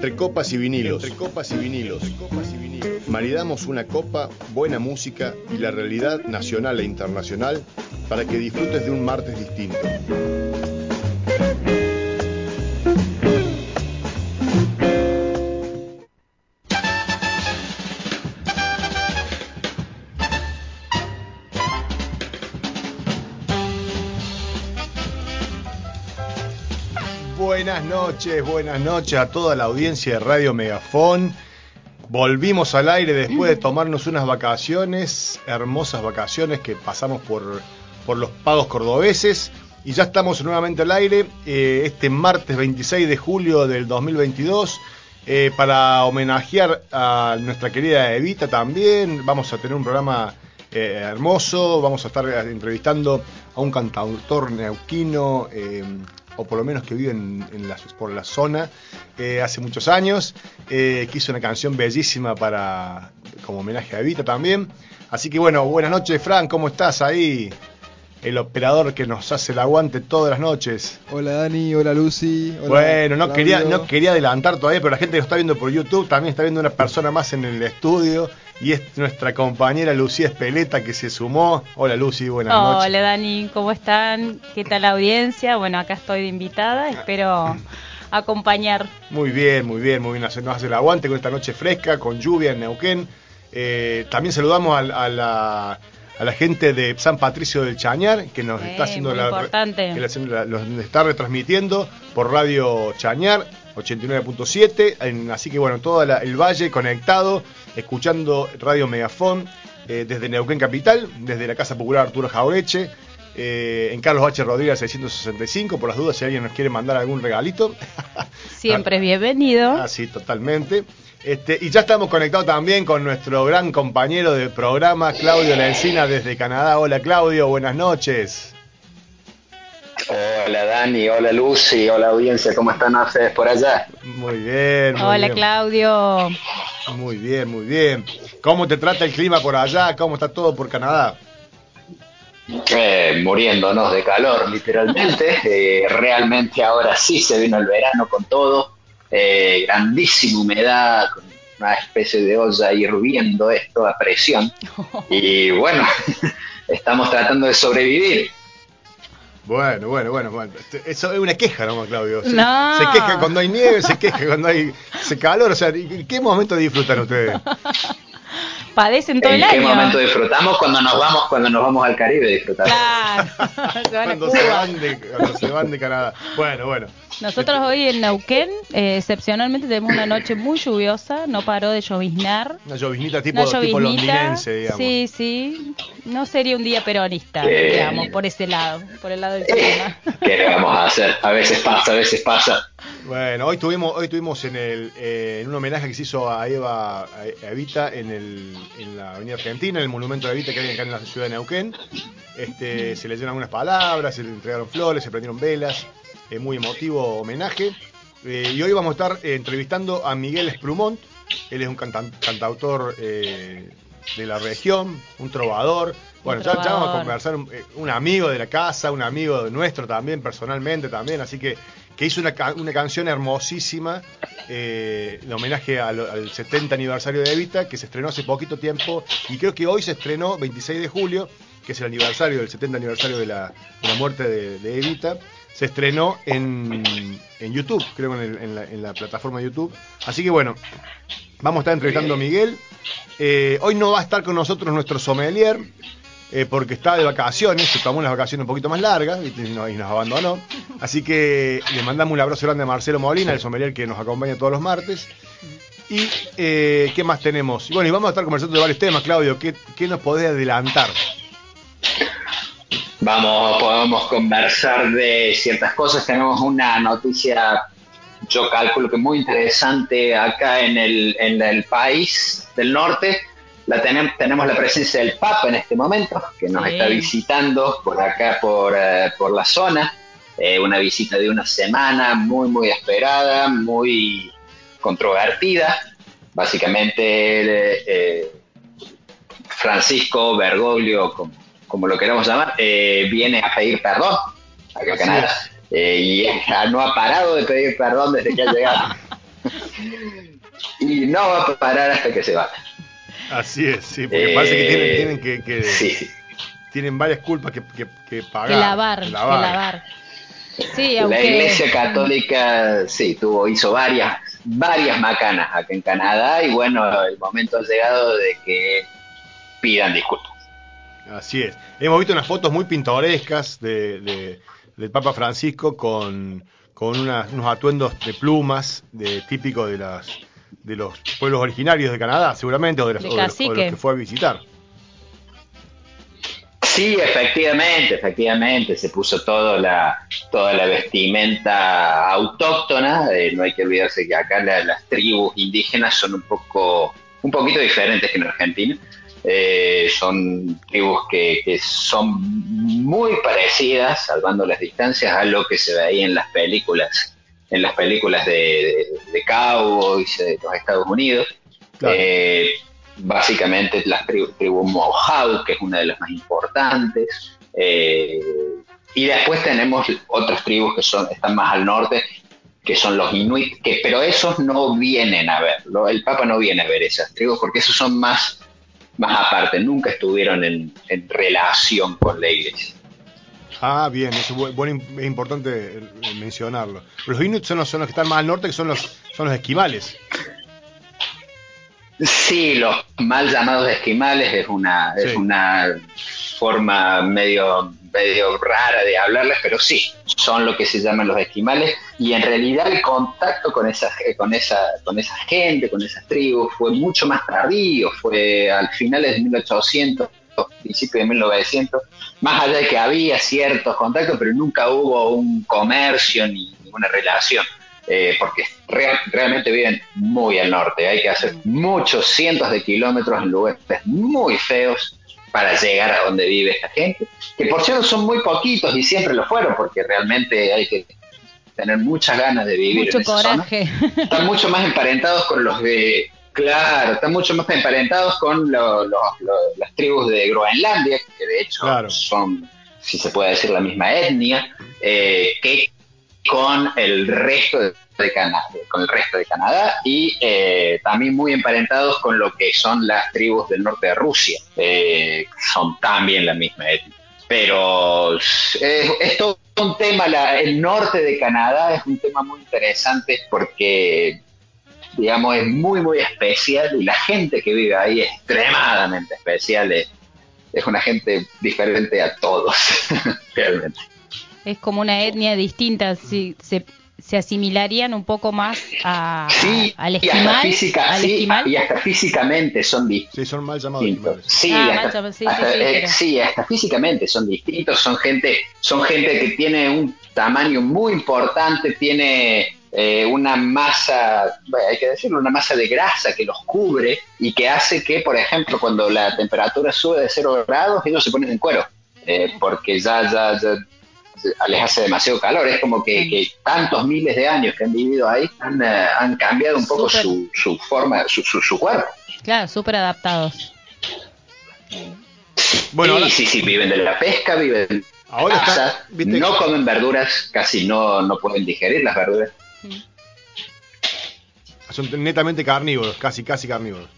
Entre copas y vinilos. Copas y vinilos. Maridamos una copa, buena música y la realidad nacional e internacional para que disfrutes de un martes distinto. Noches, buenas noches a toda la audiencia de Radio Megafón. Volvimos al aire después de tomarnos unas vacaciones, hermosas vacaciones que pasamos por, por los pagos cordobeses. Y ya estamos nuevamente al aire eh, este martes 26 de julio del 2022 eh, para homenajear a nuestra querida Evita también. Vamos a tener un programa eh, hermoso, vamos a estar entrevistando a un cantautor neuquino o por lo menos que vive en, por la zona, eh, hace muchos años, eh, que hizo una canción bellísima para como homenaje a Evita también. Así que bueno, buenas noches, Fran, ¿cómo estás ahí? El operador que nos hace el aguante todas las noches. Hola Dani, hola Lucy. bueno, no quería, no quería adelantar todavía, pero la gente que está viendo por YouTube también está viendo una persona más en el estudio y es nuestra compañera Lucía Espeleta que se sumó. Hola Lucy, buenas noches. Hola Dani, ¿cómo están? ¿Qué tal la audiencia? Bueno, acá estoy de invitada, espero acompañar. Muy bien, muy bien, muy bien. Nos hace el aguante con esta noche fresca, con lluvia en Neuquén. Eh, también saludamos a, la, a, la, gente de San Patricio del Chañar, que nos está haciendo la, que está retransmitiendo por Radio Chañar 89.7. Así que bueno, todo el valle conectado escuchando Radio Megafón eh, desde Neuquén Capital, desde la Casa Popular Arturo Jaureche, eh, en Carlos H. Rodríguez 665, por las dudas si alguien nos quiere mandar algún regalito. Siempre bienvenido. Ah, sí, totalmente. Este, y ya estamos conectados también con nuestro gran compañero de programa, Claudio Lencina, desde Canadá. Hola Claudio, buenas noches. Hola Dani, hola Lucy, hola audiencia, ¿cómo están ustedes por allá? Muy bien. Muy hola Claudio. Muy bien, muy bien. ¿Cómo te trata el clima por allá? ¿Cómo está todo por Canadá? Eh, muriéndonos de calor, literalmente. Eh, realmente ahora sí se vino el verano con todo. Eh, grandísima humedad, con una especie de olla hirviendo esto a presión. Y bueno, estamos tratando de sobrevivir. Bueno, bueno, bueno, bueno. Eso es una queja nomás, Claudio. Se, no. se queja cuando hay nieve, se queja cuando hay calor. O sea, ¿en qué momento disfrutan ustedes? Padecen todo el año. ¿En qué momento disfrutamos? Cuando nos vamos, cuando nos vamos al Caribe disfrutar. Claro. cuando, se van de, cuando se van de Canadá. Bueno, bueno. Nosotros hoy en Neuquén, eh, excepcionalmente, tenemos una noche muy lluviosa, no paró de lloviznar. Una lloviznita tipo, tipo londinense, digamos. Sí, sí. No sería un día peronista, digamos, por ese lado, por el lado del clima. ¿Qué vamos a hacer? A veces pasa, a veces pasa. Bueno, hoy tuvimos, hoy tuvimos en, el, eh, en un homenaje que se hizo a Eva a Evita en, el, en la Avenida Argentina, en el monumento de Evita que hay acá en la ciudad de Neuquén. Este, se le dieron algunas palabras, se le entregaron flores, se prendieron velas. Eh, muy emotivo homenaje. Eh, y hoy vamos a estar eh, entrevistando a Miguel Esprumont. Él es un cantautor de la región, un trovador. Bueno, Ya, vamos a conversar, un, amigo de la casa, un amigo nuestro también, personalmente también, así que, que hizo una, una canción hermosísima de homenaje al, 70 aniversario de Evita, que se estrenó hace poquito tiempo, y creo que hoy se estrenó, 26 de julio, que es el aniversario del 70 aniversario de la, muerte de Evita se estrenó en, en YouTube, creo en, en, la, en, la, plataforma de YouTube. Así que bueno, vamos a estar entrevistando a Miguel. Eh, hoy no va a estar con nosotros nuestro sommelier, eh, porque está de vacaciones, se tomó unas vacaciones un poquito más largas y, nos, abandonó. Así que le mandamos un abrazo grande a Marcelo Molina, el sommelier que nos acompaña todos los martes. ¿Y eh, qué más tenemos? Y bueno, y vamos a estar conversando de varios temas, Claudio. ¿Qué, qué nos podés adelantar? Vamos, podemos conversar de ciertas cosas. Tenemos una noticia, yo calculo que muy interesante acá en el, en el país del norte. La tenemos, tenemos la presencia del Papa en este momento, que nos está visitando por acá, por, eh, por la zona. Eh, una visita de una semana muy, muy esperada, muy controvertida. Básicamente, eh, Francisco Bergoglio, como como lo queramos llamar, eh, viene a pedir perdón acá a Canadá. Eh, y no ha parado de pedir perdón desde que ha llegado. y no va a parar hasta que se vaya. Así es, sí, porque parece que tienen, tienen que, que sí, sí. tienen varias culpas que, que, que pagar. Que lavar, que lavar. Sí, aunque... La Iglesia Católica sí tuvo hizo varias varias macanas acá en Canadá y bueno, el momento ha llegado de que pidan disculpas. Así es. Hemos visto unas fotos muy pintorescas de, de del Papa Francisco con, con unas, unos atuendos de plumas de, típico de las de los pueblos originarios de Canadá, seguramente, o de, los, De o de los- o de los cacique. que fue a visitar. Sí, efectivamente, efectivamente, se puso toda la, toda la vestimenta autóctona. eh, no hay que olvidarse que acá la- las tribus indígenas son un poco, un poquito diferentes que en Argentina. Eh, son tribus que, que son muy parecidas, salvando las distancias, a lo que se veía en las películas, en las películas de, de, de cowboys de los Estados Unidos. Claro. Eh, básicamente la tribu, tribu Mohawk, que es una de las más importantes. eh, y después tenemos otras tribus que son, están más al norte, que son los Inuit, que, pero esos no vienen a ver, lo- el Papa no viene a ver esas tribus, porque esos son más, más aparte, nunca estuvieron en, en relación con la iglesia. Ah, bien, eso es, bu- bueno, es importante eh, mencionarlo. Los Inuit son los, son los que están más al norte, que son los, son los esquimales. Sí, los mal llamados esquimales es una, Sí. es una forma medio, medio rara de hablarles, pero sí, son lo que se llaman los esquimales y en realidad el contacto con esa, con esa, con esa gente, con esas tribus fue mucho más tardío, fue al finales de 1800, principios de 1900, más allá de que había ciertos contactos, pero nunca hubo un comercio ni ninguna relación eh, porque real- realmente viven muy al norte. Hay que hacer muchos cientos de kilómetros en lugares muy feos para llegar a donde vive esta gente, que por cierto son muy poquitos y siempre lo fueron, porque realmente hay que tener muchas ganas de vivir Mucho en esa zona. coraje. Están mucho más emparentados con los de... Claro, están mucho más emparentados con lo- lo- lo- las tribus de Groenlandia, que de hecho Claro. son, si se puede decir, la misma etnia, eh, que con el resto de, Canadá, con el resto de Canadá y eh, también muy emparentados con lo que son las tribus del norte de Rusia, eh, son también la misma etnia. Pero es, es todo un tema, el norte de Canadá es un tema muy interesante porque, digamos, es muy, muy especial y la gente que vive ahí es extremadamente especial, es, es una gente diferente a todos, realmente. Es como una etnia distinta, si se, se asimilarían un poco más a, Sí, a- al y hasta, esquimal. física, al sí, esquimal. y hasta físicamente son distintos. Sí, son mal llamados esquimales. Sí, Ah, hasta, eh, sí, físicamente son distintos, son gente, son gente que tiene un tamaño muy importante, tiene eh, una masa, bueno, hay que decirlo, una masa de grasa que los cubre y que hace que, por ejemplo, cuando la temperatura sube de 0 grados, ellos se ponen en cuero, eh, porque ya, ya, ya les hace demasiado calor. Es como que, que tantos miles de años que han vivido ahí han, eh, han cambiado un poco su, su forma, su, su, su cuerpo. Claro, súper adaptados. Bueno, sí, ahora- sí, sí, viven de la pesca, viven de la está, viste- no comen verduras, casi no, no pueden digerir las verduras. Son netamente carnívoros, casi, casi carnívoros.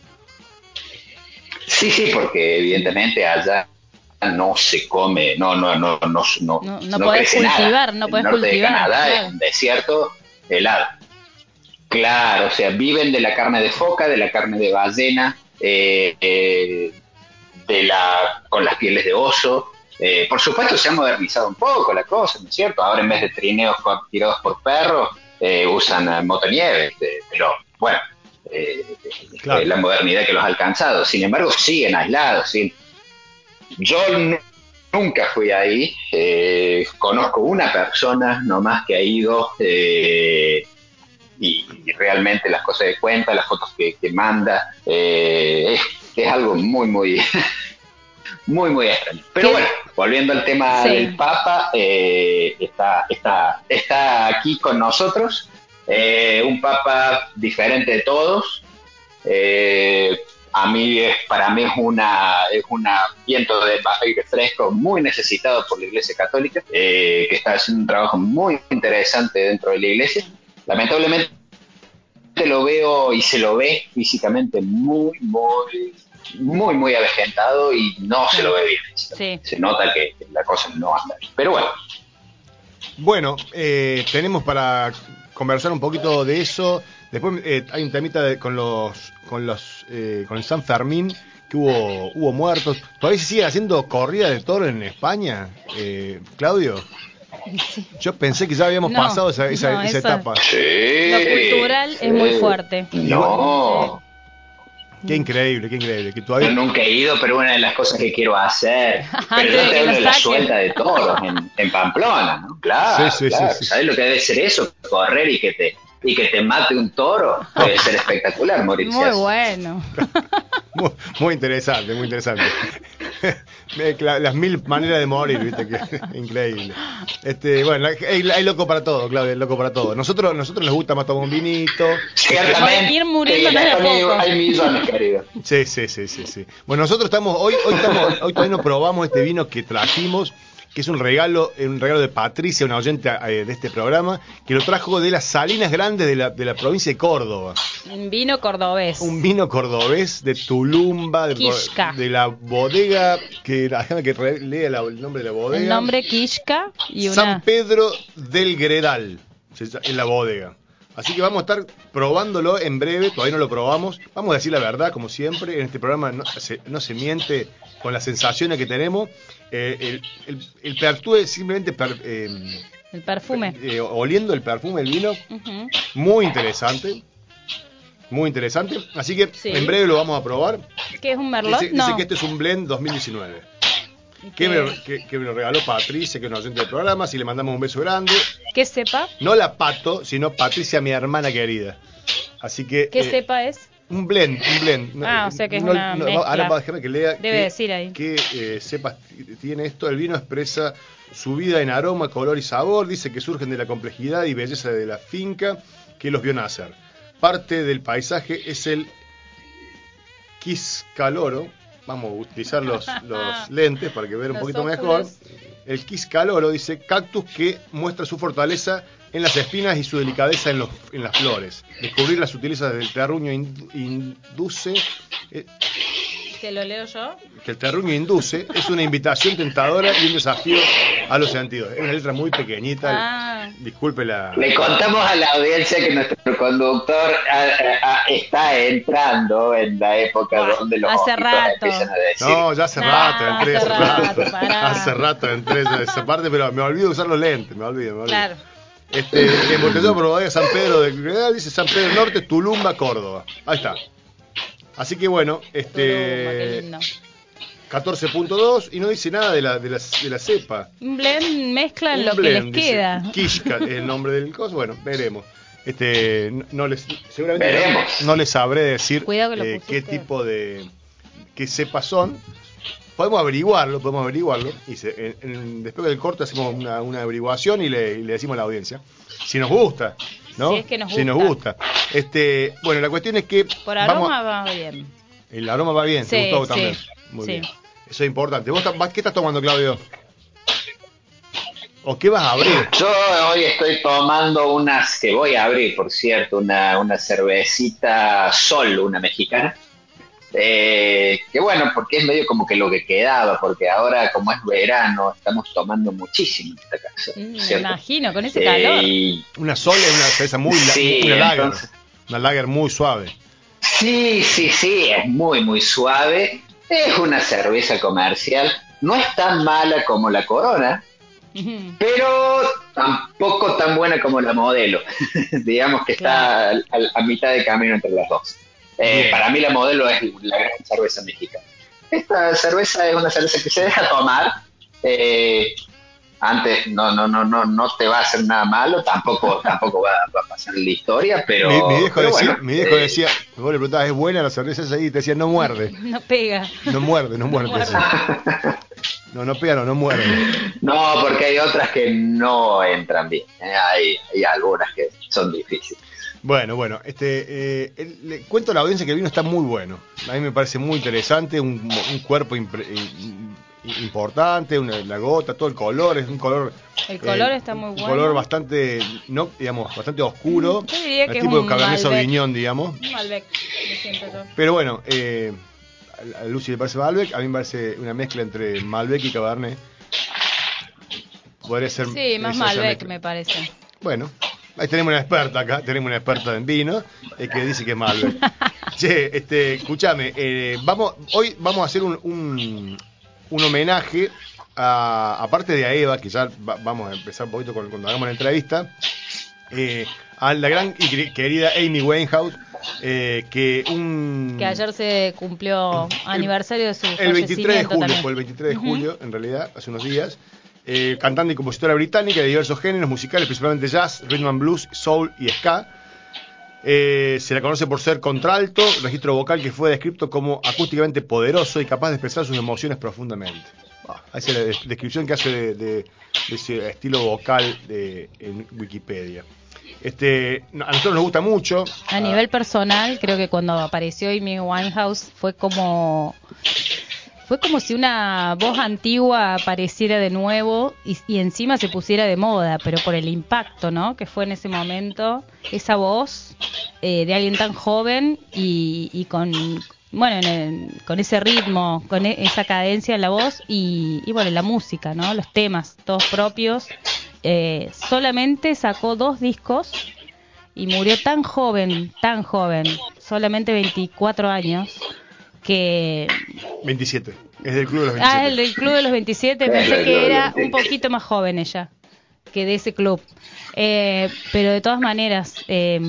Sí, sí, porque evidentemente allá no se come, no, no, no, no, no, No- no podés crece nada. cultivar, no El norte cultivar, De Canadá claro. es un desierto helado. Claro, o sea, viven de la carne de foca, de la carne de ballena, eh, eh, de la, con las pieles de oso. Eh, por supuesto se ha modernizado un poco la cosa, ¿no es cierto? Ahora en vez de trineos tirados por perros, eh, usan motonieves, eh, pero bueno, eh, Claro. eh, la modernidad que los ha alcanzado. Sin embargo, siguen aislados. siguen- Yo nunca fui ahí, eh, conozco una persona nomás que ha ido eh, y, y realmente las cosas que cuenta, las fotos que, que manda, eh, es, es algo muy, muy, muy, muy extraño. Pero ¿Qué? bueno, volviendo al tema Sí. del Papa, eh, está, está, está aquí con nosotros, eh, un Papa diferente de todos. eh, a mí es, para mí es una es un viento de aire fresco muy necesitado por la Iglesia Católica, eh, que está haciendo un trabajo muy interesante dentro de la Iglesia. Lamentablemente lo veo y se lo ve físicamente muy, muy, muy, muy avejentado y no se lo ve bien. Sí. Se nota que la cosa no anda bien. Pero bueno, Bueno, eh, tenemos para conversar un poquito de eso. Después eh, hay un temita de- con los con los eh, con el San Fermín que hubo hubo muertos. Todavía se sigue haciendo corrida de toro en España, eh, Claudio. Sí. Yo pensé que ya habíamos No, pasado esa, esa- no, esa etapa. sí. Lo cultural es muy fuerte. No, Qué increíble, qué increíble. Que yo todavía nunca he ido, pero una de las cosas que quiero hacer. Pero yo que te hablo lo de la suelta de toros en, en Pamplona, ¿no? Claro, Sí, sí, sí, claro. sí. ¿Sabes lo que debe ser eso? Correr y que te y que te mate un toro. Debe ser espectacular, morirse Muy bueno. muy, muy interesante, muy interesante. Las mil maneras de morir, viste que increíble. Este, bueno, hay, hay loco para todo, Claudio, hay loco para todo. Nosotros, nosotros nos gusta más tomar un vinito. Ciertamente. Ir muriendo Sí, poco. Hay millones, querido. Sí, sí, sí, sí, sí. Bueno, nosotros estamos, hoy, hoy estamos, hoy todavía no probamos este vino que trajimos, que es un regalo, un regalo de Patricia, una oyente eh, de este programa, que lo trajo de las Salinas Grandes de la, de la provincia de Córdoba. Un vino cordobés. Un vino cordobés de Tulumba, de, Quisca. de la bodega, que déjame que lea la- el nombre de la bodega. El nombre Kishka y San una. Pedro del Gredal, en la bodega. Así que vamos a estar probándolo en breve, todavía no lo probamos. Vamos a decir la verdad, como siempre, en este programa no se, no se miente con las sensaciones que tenemos. Eh, el, el, el simplemente per- eh, El perfume. eh, oliendo el perfume del vino, muy interesante. Muy interesante. Así que Sí. en breve lo vamos a probar. ¿Qué es un merlot? Dice, no. dice que este es un blend 2019. ¿Y Que me, que- que me lo regaló Patricia, que es una oyente del programa. Si le mandamos un beso grande. ¿Qué cepa? No la Pato, sino Patricia, mi hermana querida. Así que. ¿Qué eh, cepa es? Un blend, un blend. No, Ah, o sea que es no- una no, mezcla. Ahora va a dejarme que lea. Debe qué- decir ahí. qué, eh, cepas t- tiene esto. El vino expresa su vida en aroma, color y sabor. Dice que surgen de la complejidad y belleza de la finca que los vio nacer. Parte del paisaje es el Quiscaloro. Vamos a utilizar los, los lentes para que vean un Los poquito óculos. mejor. El Quiscaloro dice cactus que muestra su fortaleza en las espinas y su delicadeza en, los, en las flores. Descubrir las sutilezas del terruño indu- induce. eh, ¿Que lo leo yo? que el terruño induce es una invitación tentadora y un desafío a los sentidos. Es una letra muy pequeñita. Ah. Disculpe la. Le contamos a la audiencia que nuestro conductor ah, ah, está entrando en la época donde los hace rato. empiezan a decir. No, ya hace rato entré, hace rato. rato. Hace rato entré ya a esa parte, pero me olvido usar los lentes, me olvido, me olvido. Claro. Este, embotellado por bodega San Pedro de Gredal, dice San Pedro Norte, Tulumba, Córdoba. Ahí está. Así que bueno, este lindo. 14.2 y no dice nada de la, de la, de la cepa. Un blend mezclan Un lo que les queda. Kishka es el nombre del coso. Bueno, veremos. Este, no, no les, seguramente no- Veremos. no, les sabré decir eh, qué tipo de qué cepas son. Podemos averiguarlo, podemos averiguarlo. Y se- en- en- después del corte hacemos una, una averiguación y le, y le decimos a la audiencia. Si nos gusta, ¿no? Si es que nos Si nos gusta. gusta. Este, bueno, la cuestión es que Por vamos aroma a- va bien. el aroma va bien, ¿te Sí, gustó sí, también? Muy sí. bien. Eso es importante. ¿Vos ¿Qué estás tomando, Claudio? ¿O qué vas a abrir? Yo hoy estoy tomando unas que voy a abrir, por cierto, una, una cervecita Sol, una mexicana. Eh, que bueno, porque es medio como que lo que quedaba, porque ahora como es verano estamos tomando muchísimo en esta casa. Mm, me imagino, con ese Eh, calor. y- Una sola es una cerveza muy la- Sí, una lager. Una lager muy suave. Sí, sí, sí, es muy, muy suave. Es una cerveza comercial. No es tan mala como la Corona, pero tampoco tan buena como la modelo. Digamos que está a, mitad de camino entre las dos. Eh, para mí la modelo es la gran cerveza mexicana. Esta cerveza es una cerveza que se deja tomar. eh, antes no, no, no, no, no te va a hacer nada malo, tampoco, tampoco va, va a pasar la historia, pero. mi, mi viejo, pero decía, bueno, mi viejo eh, decía, vos le preguntabas, ¿es buena la cerveza esa? Y te decía, no muerde. No pega. No muerde, no muerde. No. No, no pega, no, no muerde. No, porque hay otras que no entran bien. eh, Hay, hay algunas que son difíciles. Bueno, bueno, este, eh, el- le cuento a la audiencia que el vino está muy bueno. A mí me parece muy interesante, un, un cuerpo impre- i- importante, una- la gota, todo el color, es un color... El color eh, está muy un bueno. color bastante, no, digamos, bastante oscuro. Yo diría que es tipo un de Cabernet. Sauvignon, digamos. Un Malbec, yo. Pero bueno, eh, a Lucy le parece Malbec, a mí me parece una mezcla entre Malbec y Cabernet. Podría ser... Sí, más Malbec me parece. Bueno, ahí tenemos una experta acá, tenemos una experta en vino eh, que dice que es Malbec. che, este, escúchame, eh, vamos, hoy vamos a hacer un, un, un homenaje a, aparte de a Eva, que ya va- vamos a empezar un poquito con- cuando hagamos la entrevista, eh, a la gran y queri- querida Amy Winehouse, eh, que un... Que ayer se cumplió aniversario de su El 23 de julio, fue el 23 de julio, en realidad, hace unos días. Eh, cantante y compositora británica de diversos géneros musicales, principalmente jazz, rhythm and blues, soul y ska. Eh, se la conoce por ser contralto, registro vocal que fue descrito como acústicamente poderoso y capaz de expresar sus emociones profundamente. Ah, esa es la des- descripción que hace de, de- de ese estilo vocal de- en Wikipedia. Este, a nosotros nos gusta mucho. A nivel personal, creo que cuando apareció Amy Winehouse fue como fue como si una voz antigua apareciera de nuevo y, y encima se pusiera de moda, pero por el impacto, ¿no? Que fue en ese momento esa voz eh, de alguien tan joven y, y con bueno, en con ese ritmo, con e- esa cadencia en la voz y, y bueno, la música, ¿no? Los temas, todos propios. Eh, solamente sacó dos discos y murió tan joven, tan joven, solamente 24 años, que... 27. Es del club de los 27. Ah, el del Club de los 27, pensé que era un poquito más joven ella, que de ese club. Eh, pero de todas maneras, eh,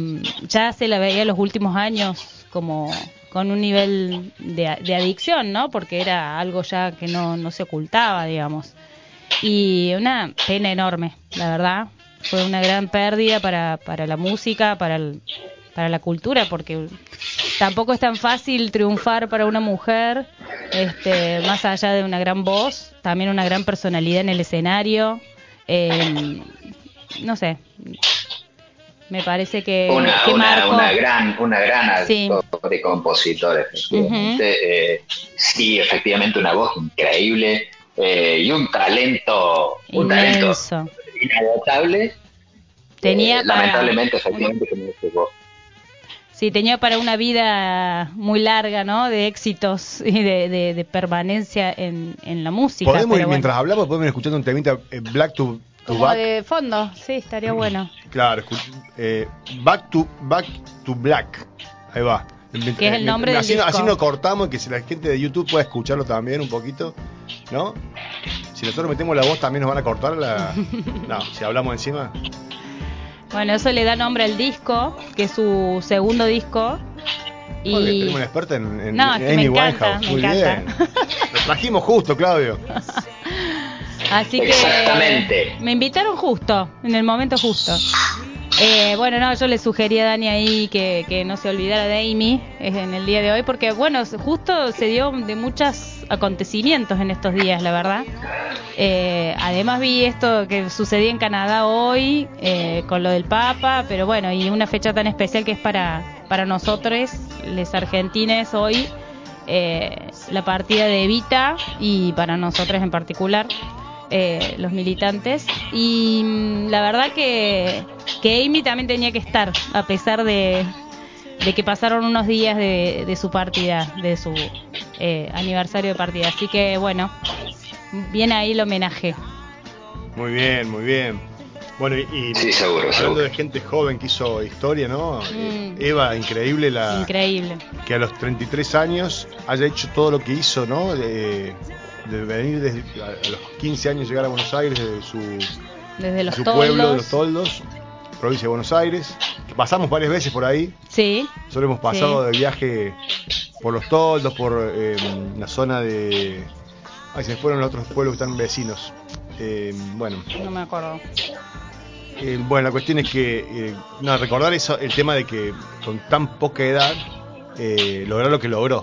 ya se la veía los últimos años como con un nivel de, de adicción, ¿no? Porque era algo ya que no, no se ocultaba, digamos. Y una pena enorme, la verdad. Fue una gran pérdida para, para la música, para, el- para la cultura, porque tampoco es tan fácil triunfar para una mujer, este, más allá de una gran voz, también una gran personalidad en el escenario. Eh, no sé, me parece que, una, que una, gran una gran Sí. actor de compositor efectivamente. Eh, sí efectivamente una voz increíble eh, y un talento un talento inagotable Tenía Eh, para- lamentablemente efectivamente como dice vos Sí, tenía para una vida muy larga, ¿no? De éxitos y de, de- de permanencia en, en la música. Podemos ir, bueno. mientras hablamos, podemos ir escuchando un temita eh, Black to, to Como Back. de fondo, sí, estaría bueno. Claro, eh, Back to Back to Black. Ahí va. Que es el nombre del así, disco. así nos cortamos, que si la gente de YouTube pueda escucharlo también un poquito, ¿no? Si nosotros metemos la voz, también nos van a cortar la. No, si hablamos encima. Bueno, eso le da nombre al disco, que es su segundo disco. Y tenemos una experta en, en No, es que Amy me encanta, Winehouse. me Muy encanta. bien. Lo trajimos justo, Claudio. así que Exactamente. me invitaron justo, en el momento justo. Eh, bueno, no, yo le sugerí a Dani ahí que, que no se olvidara de Amy eh, en el día de hoy, porque bueno, justo se dio de muchos acontecimientos en estos días, la verdad. Eh, además vi esto que sucedía en Canadá hoy eh, con lo del Papa, pero bueno, y una fecha tan especial que es para, para nosotros, les argentines, hoy, eh, la partida de Evita y para nosotros en particular, eh, los militantes. Y mm, la verdad que, que Amy también tenía que estar, a pesar de, de que pasaron unos días de, de su partida, de su eh, aniversario de partida. Así que bueno, viene ahí el homenaje. Muy bien, muy bien. Bueno, y, y Sí, seguro, hablando seguro. de gente joven que hizo historia, ¿no? Eh, Mm. Eva, increíble la Increíble. que a los 33 años haya hecho todo lo que hizo, ¿no? De, de venir desde a, a los 15 años llegar a Buenos Aires desde su, Desde los su toldos. pueblo de los Toldos, provincia de Buenos Aires. pasamos varias veces por ahí. Sí, Solo hemos pasado Sí. de viaje por los Toldos, por eh, la zona de... Ay, se fueron los otros pueblos que están vecinos. Eh, bueno, no me acuerdo. eh, bueno, la cuestión es que, no, recordar eso, el tema de que con tan poca edad lograr lo que logró.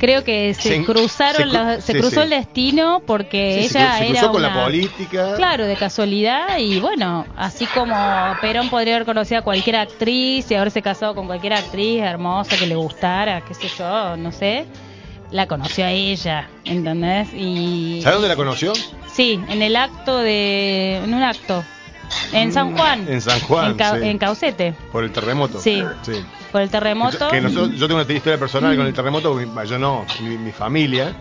Creo que se, Se- cruzaron, se cru- se sí, cruzó sí. el destino porque Sí, ella se era cruzó con una- la política. Claro, de casualidad y bueno, así como Perón podría haber conocido a cualquier actriz y haberse casado con cualquier actriz hermosa que le gustara, qué sé yo, no sé. la conoció a ella, ¿entendés? Y ¿Sabes dónde la conoció? sí, en el acto de en un acto en San Juan. En San Juan, En, Ca- sí. en Caucete, Por el terremoto. Sí. Por el terremoto. Que nosotros- yo tengo una historia personal con el terremoto, mi- yo no, mi, mi familia,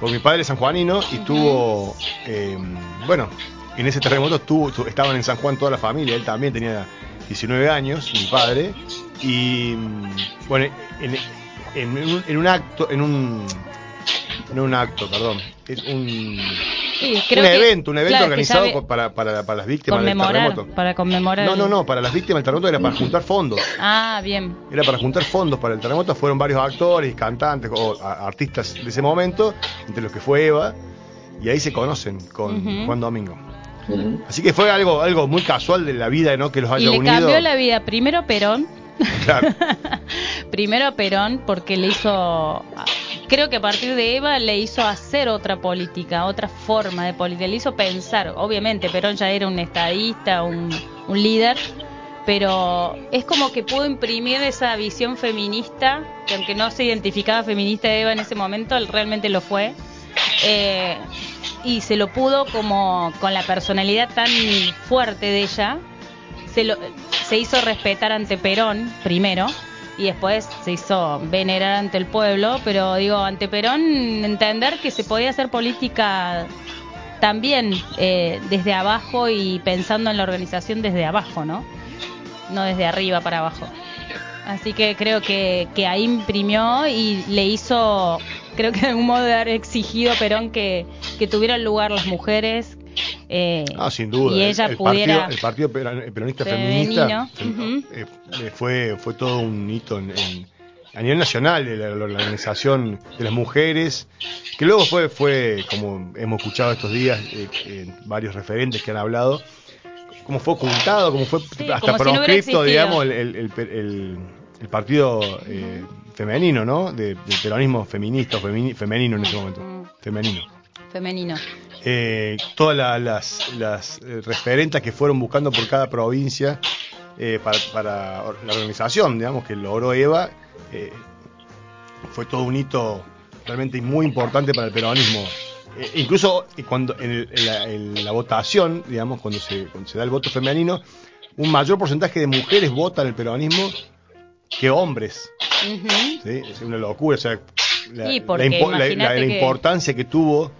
porque mi padre es sanjuanino y tuvo, eh, bueno, en ese terremoto tuvo, tu- estaban en San Juan toda la familia, él también tenía 19 años, mi padre, y mm, bueno, en, en un, en un acto, en un, no un acto, perdón, es un, Sí, creo un que- evento, un evento claro, organizado para, para, para las víctimas del terremoto. para conmemorar. No, no, no, para las víctimas del terremoto era para juntar fondos. Ah, bien. Era para juntar fondos para el terremoto. Fueron varios actores, cantantes o a- artistas de ese momento, entre los que fue Eva, y ahí se conocen con. Juan Domingo. Así que fue algo, algo muy casual de la vida, ¿no? Que los Y haya le unido. cambió la vida primero Perón. Primero a Perón porque le hizo, creo que a partir de Eva le hizo hacer otra política, otra forma de política, le hizo pensar. Obviamente Perón ya era un estadista, un, un líder, pero es como que pudo imprimir esa visión feminista, que aunque no se identificaba feminista Eva en ese momento, él realmente lo fue. Eh, y se lo pudo como con la personalidad tan fuerte de ella, se, lo, se hizo respetar ante Perón primero y después se hizo venerar ante el pueblo, pero digo, ante Perón entender que se podía hacer política también eh, desde abajo y pensando en la organización desde abajo, ¿no? No desde arriba para abajo. Así que creo que, que ahí imprimió y le hizo, creo que de algún modo de haber exigido Perón que, que tuvieran lugar las mujeres. Eh, Ah, sin duda. Y El- ella el, pudiera... Partido, el partido Peronista Femenino, Feminista eh, eh, fue, fue todo un hito en, en- a nivel nacional de la, la organización de las mujeres, que luego fue, fue como hemos escuchado estos días, eh, eh, varios referentes que han hablado, como fue ocultado, como fue Sí, hasta como proscripto, digamos, el, el- el- el- el partido eh, femenino, ¿no? De- del peronismo feminista femenino en ese momento. Femenino femenino. Eh, todas la- las, las eh, referentes que fueron buscando por cada provincia eh, para, la organización, digamos, que logró Eva, eh, fue todo un hito realmente muy importante para el peronismo. Eh, incluso cuando en, el- en la, en la votación, digamos, cuando se, cuando se da el voto femenino, un mayor porcentaje de mujeres votan el peronismo que hombres. ¿sí? Es una locura, o sea, la, Sí, que- importancia que tuvo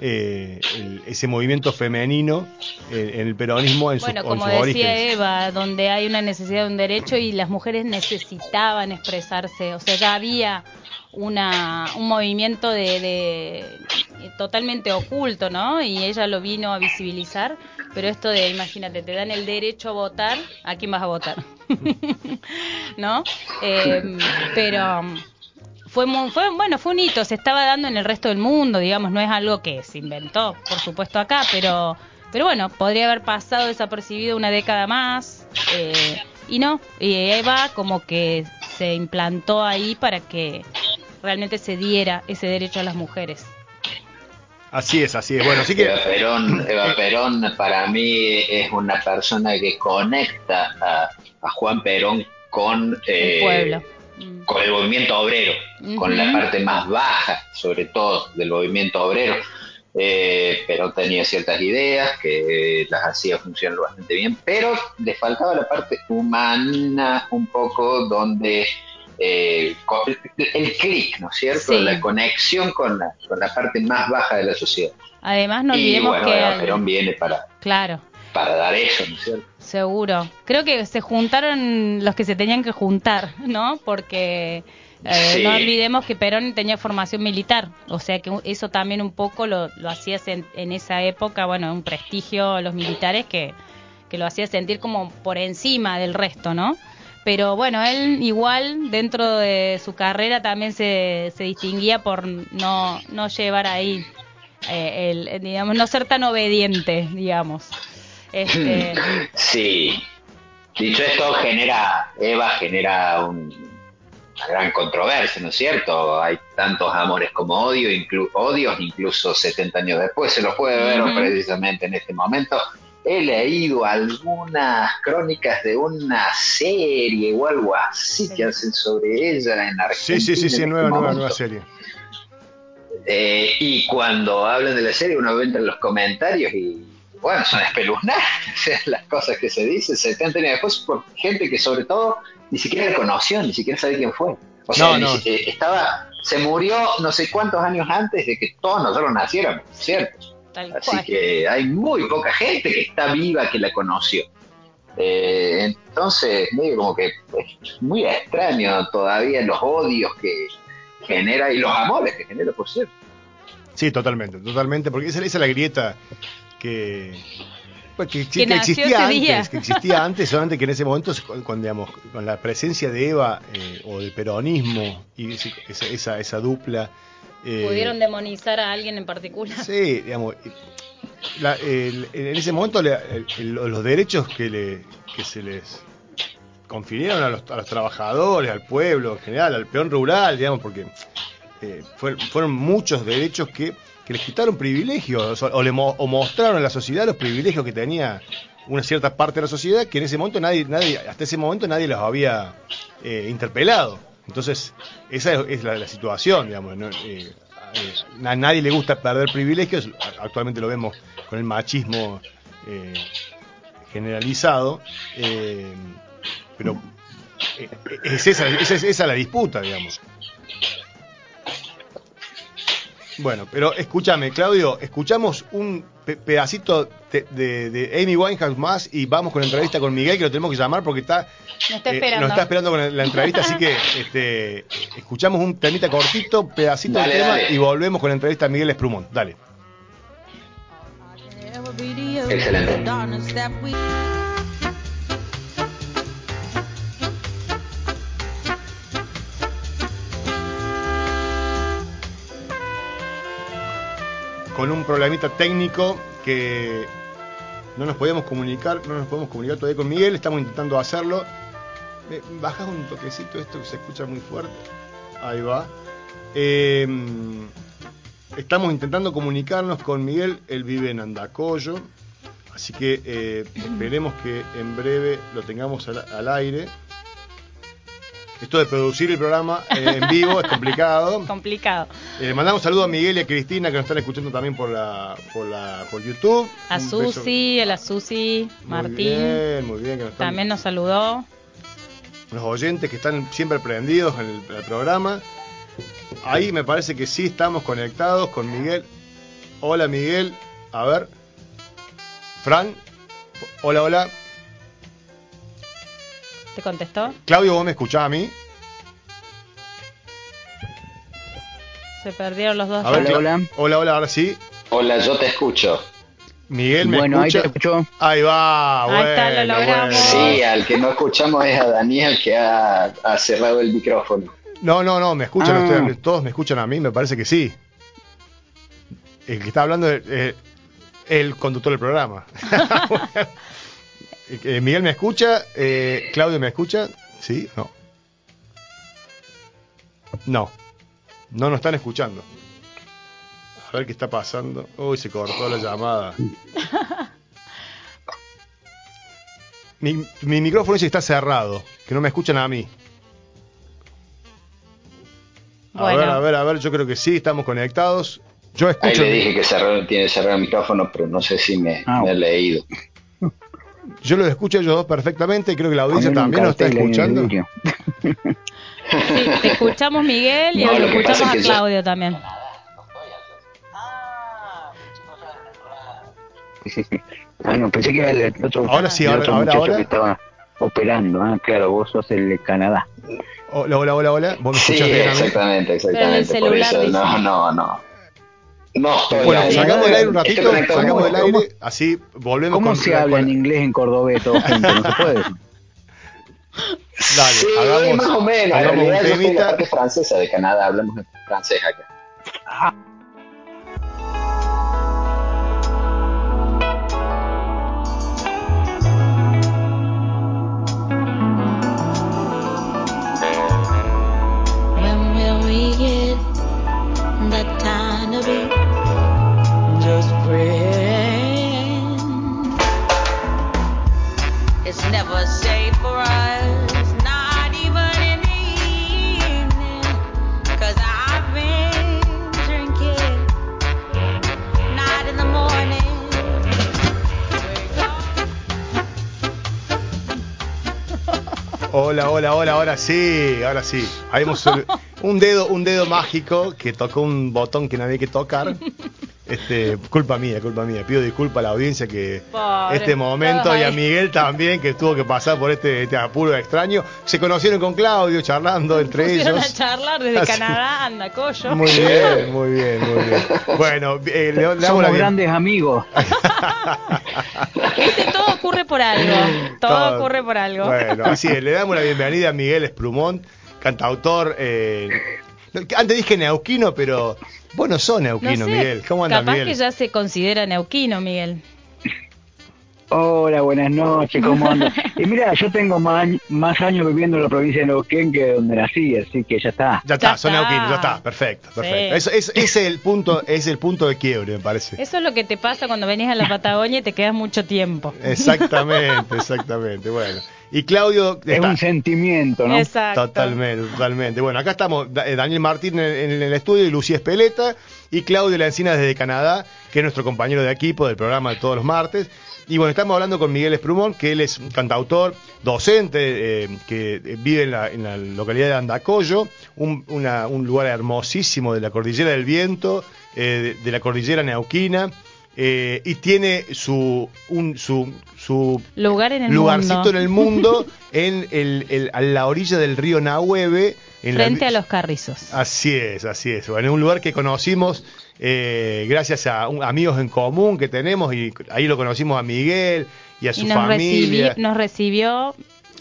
eh, el- ese movimiento femenino eh, en el peronismo en, Bueno, en como sus decía orígenes. Eva, donde hay una necesidad de un derecho y las mujeres necesitaban expresarse, o sea, ya había una, un movimiento de, de- totalmente oculto, ¿no? Y ella lo vino a visibilizar, pero esto de, imagínate, te dan el derecho a votar, ¿a quién vas a votar? ¿No? Eh, pero fue, mu- fue bueno fue un hito se estaba dando en el resto del mundo digamos no es algo que se inventó por supuesto acá pero pero bueno podría haber pasado desapercibido una década más eh, y no y Eva como que se implantó ahí para que realmente se diera ese derecho a las mujeres Así es, así es. Bueno, así que Eva Perón, Eva Perón para mí es una persona que conecta a, a Juan Perón con, eh, el pueblo Mm. con el movimiento obrero, con la parte más baja, sobre todo, del movimiento obrero. Eh, Perón tenía ciertas ideas que las hacía funcionar bastante bien, pero le faltaba la parte humana un poco donde eh, el clic, ¿no es cierto? Sí. La conexión con la, con la parte más baja de la sociedad. además no y olvidemos bueno, que Perón viene para, claro para dar eso, ¿no es cierto? Seguro. Creo que se juntaron los que se tenían que juntar, ¿no? Porque eh, Sí. no olvidemos que Perón tenía formación militar, o sea que eso también un poco lo, lo hacía sen- en esa época, bueno, un prestigio a los militares que, que lo hacía sentir como por encima del resto, ¿no? Pero bueno, él igual dentro de su carrera también se, se distinguía por no, no llevar ahí, eh, el, digamos, no ser tan obediente, digamos. Este, Sí. Dicho esto, genera, Eva genera un- una gran controversia, ¿no es cierto? Hay tantos amores como odio, inclu- odios, incluso 70 años después. Se los puede ver precisamente en este momento. He leído algunas crónicas de una serie o algo así que hacen sobre ella en Argentina. sí, sí, sí, sí, nueva, este nueva, momento. nueva serie. Eh, y cuando hablan de la serie uno entra en los comentarios y bueno, son espeluznantes las cosas que se dicen, 70 años después por gente que sobre todo ni siquiera la conoció, ni siquiera sabe quién fue. O sea, eh, estaba, se murió no sé cuántos años antes de que todos nosotros naciéramos, ¿cierto? Así que hay muy poca gente que está viva que la conoció. Eh, entonces, medio como que es muy extraño todavía los odios que genera y los amores que genera, por cierto. Sí, totalmente, totalmente, porque esa, es la grieta que, pues, que, existía antes, que existía antes, solamente que en ese momento, con, digamos, con la presencia de Eva eh, o del peronismo y esa, esa, dupla. Eh, Pudieron demonizar a alguien en particular. Sí, digamos, en ese momento los derechos que, le, que se les confirieron a los, trabajadores, al pueblo en general, al peón rural, digamos, porque eh, fueron, muchos derechos que, les quitaron privilegios o, le mostraron a la sociedad los privilegios que tenía una cierta parte de la sociedad que en ese momento nadie, nadie hasta ese momento nadie los había eh, interpelado. Entonces, esa es, la, situación, digamos. Eh, a nadie le gusta perder privilegios, actualmente lo vemos con el machismo eh, generalizado, pero es esa, es esa la disputa, digamos. Bueno, pero escúchame, Claudio, escuchamos un pedacito de, Amy Winehouse más y vamos con la entrevista con Miguel, que lo tenemos que llamar porque está, está esperando. nos está esperando con la entrevista, así que este, escuchamos un temita cortito, pedacito de tema y volvemos con la entrevista a Miguel Esprumón. Dale. Excelente. Con un problemita técnico que no nos podíamos comunicar, no nos podemos comunicar todavía con Miguel, estamos intentando hacerlo. Bajas un toquecito esto que se escucha muy fuerte. Ahí va. Eh, estamos intentando comunicarnos con Miguel, él vive en Andacoyo, así que eh, esperemos que en breve lo tengamos al, aire. Esto de producir el programa eh, en vivo es complicado. Complicado. Eh, le mandamos saludos a Miguel y a Cristina que nos están escuchando también por la por, la, por YouTube. A Susi, a la Susi, Martín. Muy bien, muy bien. También nos saludó. Los oyentes que están siempre prendidos en el programa. Ahí me parece que sí estamos conectados con Miguel. Hola Miguel, a ver. Fran, hola, hola. ¿Te contestó? Claudio, ¿vos me escuchás a mí? Se perdieron los dos. hola, hola. Hola, hola, ahora sí. Hola, yo te escucho. Miguel, ¿me bueno, escucha? Ahí, te escucho. ahí va, ahí está, lo logramos. Sí, al que no escuchamos es a Daniel que ha, ha cerrado el micrófono. No, no, no, me escuchan, ah. todos me escuchan a mí, me parece que sí. El que está hablando es eh, el conductor del programa. Eh, Miguel me escucha, eh, Claudio me escucha, ¿sí? No. No, no nos están escuchando. A ver qué está pasando. Uy, se cortó la llamada. mi, mi micrófono dice que está cerrado, que no me escuchan a mí. A ver, a ver, a ver, yo creo que sí, estamos conectados. Yo escucho. Ahí le dije que cerró, tiene cerrado el micrófono, pero no sé si me, ah, me he leído. Yo lo escucho ellos dos perfectamente, creo que la audiencia también lo está escuchando. Sí, te escuchamos Miguel y lo, escuchamos a Claudio también. Bueno, pensé que era el otro, ahora sí, ahora, ahora, ahora. que estaba operando. Ah, claro, vos sos el de Canadá. Hola, hola, hola, hola. ¿Vos me sí, exactamente, exactamente. Por eso, no, no, no. No, bueno, sacamos del aire un ratito, sacamos del aire, así volvemos ¿Cómo se habla en inglés en cordobés todo junto? No se puede. Dale, sí, hagamos, más o menos. Hagamos en realidad un temita. la parte francesa de Canadá, hablamos francés acá. Ah. Hola, hola, hola, ahora sí, ahora sí. Habíamos un dedo, un dedo mágico que tocó un botón que no había que tocar. Este, culpa mía, culpa mía. Pido disculpas a la audiencia que Pobre, este momento y a. Miguel también que tuvo que pasar por este, este apuro extraño. Se conocieron con Claudio charlando entre Pusieron ellos. a charlar desde Así. Canadá, anda, collo. Muy bien, muy bien, muy bien. Bueno, eh, le, le damos Somos grandes amigos. Todo ocurre por algo. Todo, Todo. ocurre por algo. Bueno, así es, le damos la bienvenida a Miguel Esprumont, cantautor. eh, antes dije neuquino, pero vos no sos No neuquino, sé, Miguel. ¿Cómo andas, capaz Miguel? que ya se considera neuquino, Miguel. Hola, buenas noches, ¿cómo andas? Y mira, yo tengo más, años- más años viviendo en la provincia de Neuquén que donde nací, así que ya está. Ya está, Ya son neuquinos, ya está, perfecto, perfecto. Sí. Eso, es, ese es el punto, es el punto de quiebre, me parece. Eso es lo que te pasa cuando venís a la Patagonia y te quedas mucho tiempo. Exactamente, exactamente. Bueno, y Claudio Es está- un sentimiento, ¿no? Exacto. Totalmente, totalmente. Bueno, acá estamos eh, Daniel Martín en, en el estudio y Lucía Espeleta y Claudio Lancina desde Canadá, que es nuestro compañero de equipo del programa de todos los martes. Y bueno, estamos hablando con Miguel Esprumón, que él es un cantautor, docente, eh, que vive en la, en la localidad de Andacollo, un, una- un lugar hermosísimo de la Cordillera del Viento, eh, de, de la Cordillera Neuquina, eh, y tiene su, un, su, su Lugar en el lugarcito mundo. en el mundo, en el, el- a la orilla del río Nahueve. En la- Frente a los carrizos. Así es, así es. Bueno, en un lugar que conocimos eh, gracias a un- amigos en común que tenemos y ahí lo conocimos a Miguel y a su y nos, familia. recibi- nos recibió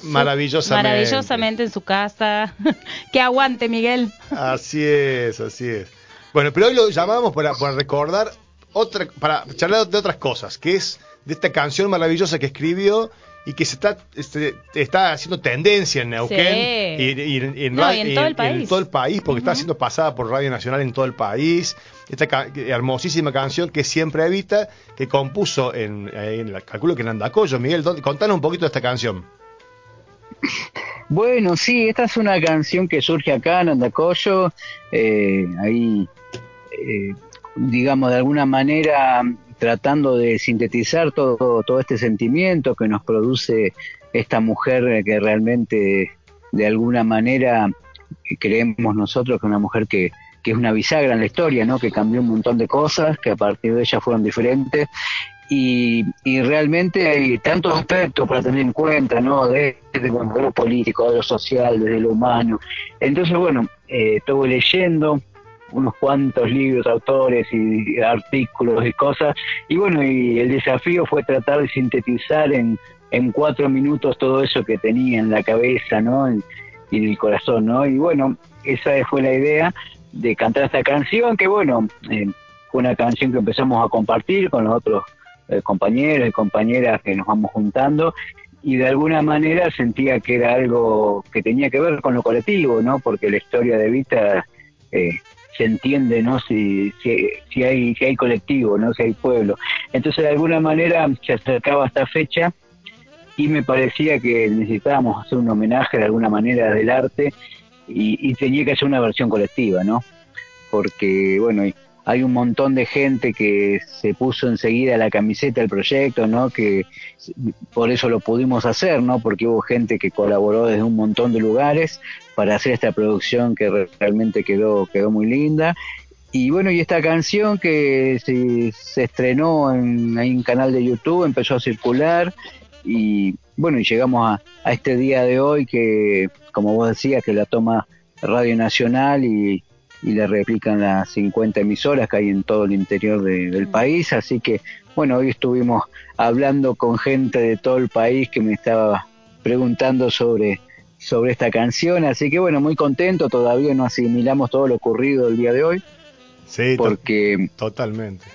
Maravillosamente. maravillosamente en su casa. que aguante, Miguel. Así es, así es. Bueno, pero hoy lo llamamos para, para recordar otra, para charlar de otras cosas, que es de esta canción maravillosa que escribió y que se está, este, está haciendo tendencia en Neuquén Sí. y, y- y en, No, y en todo el país. todo el país, porque está siendo pasada por Radio Nacional en todo el país. Esta ca- hermosísima canción que siempre evita, que compuso en, en la, calculo que en Andacollo. Miguel, ¿dónde- contanos un poquito de esta canción. Bueno, sí, esta es una canción que surge acá en Andacollo, eh, ahí, eh, digamos, de alguna manera tratando de sintetizar todo, todo este sentimiento que nos produce esta mujer que realmente, de alguna manera, creemos nosotros que es una mujer que, que es una bisagra en la historia, ¿no? Que cambió un montón de cosas, que a partir de ella fueron diferentes y, y realmente hay tantos aspectos para tener en cuenta, ¿no? Desde, lo político, de lo social, desde lo humano. Entonces, bueno, eh, estuve leyendo unos cuantos libros, autores y artículos y cosas, y bueno, y el desafío fue tratar de sintetizar en, en cuatro minutos todo eso que tenía en la cabeza, ¿no? Y en el corazón, ¿no? Y bueno, esa fue la idea de cantar esta canción, que bueno, eh, fue una canción que empezamos a compartir con los otros eh, compañeros y compañeras que nos vamos juntando y de alguna manera sentía que era algo que tenía que ver con lo colectivo, ¿no? Porque la historia de Vita eh, se entiende, ¿no? Si, si, hay si hay colectivo, ¿no? Si hay pueblo. Entonces de alguna manera se acercaba esta fecha y me parecía que necesitábamos hacer un homenaje de alguna manera del arte y, y tenía que hacer una versión colectiva, ¿no? Porque, bueno, hay un montón de gente que se puso enseguida la camiseta del proyecto, ¿no? Que por eso lo pudimos hacer, ¿no? Porque hubo gente que colaboró desde un montón de lugares para hacer esta producción que re- realmente quedó, quedó muy linda. Y bueno, y esta canción que se, se estrenó en, en un canal de YouTube, empezó a circular. Y bueno, y llegamos a, a este día de hoy que, como vos decías, que la toma Radio Nacional y, y la replican las 50 emisoras que hay en todo el interior de- del país, así que bueno, hoy estuvimos hablando con gente de todo el país que me estaba preguntando sobre sobre esta canción, así que bueno, muy contento, todavía no asimilamos todo lo ocurrido el día de hoy, Sí, to- porque, totalmente.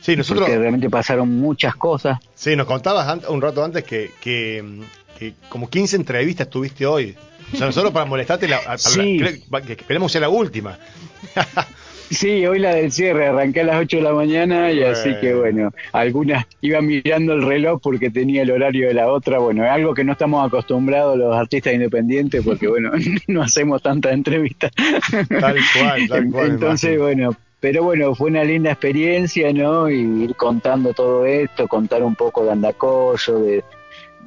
Sí, nosotros. porque realmente pasaron muchas cosas. Sí, nos contabas un rato antes que, que, que como 15 entrevistas tuviste hoy. O sea, nosotros para molestarte, la, para Sí. la- que esperemos sea la última. Sí, hoy la del cierre, arranqué a las 8 de la mañana y Bueno. así que bueno, algunas iba mirando el reloj porque tenía el horario de la otra, bueno, es algo que no estamos acostumbrados los artistas independientes porque bueno, no hacemos tantas entrevistas. Tal cual, tal cual. Entonces, imagino. bueno, pero bueno, fue una linda experiencia, ¿no? Y ir contando todo esto, contar un poco de Andacollo, de,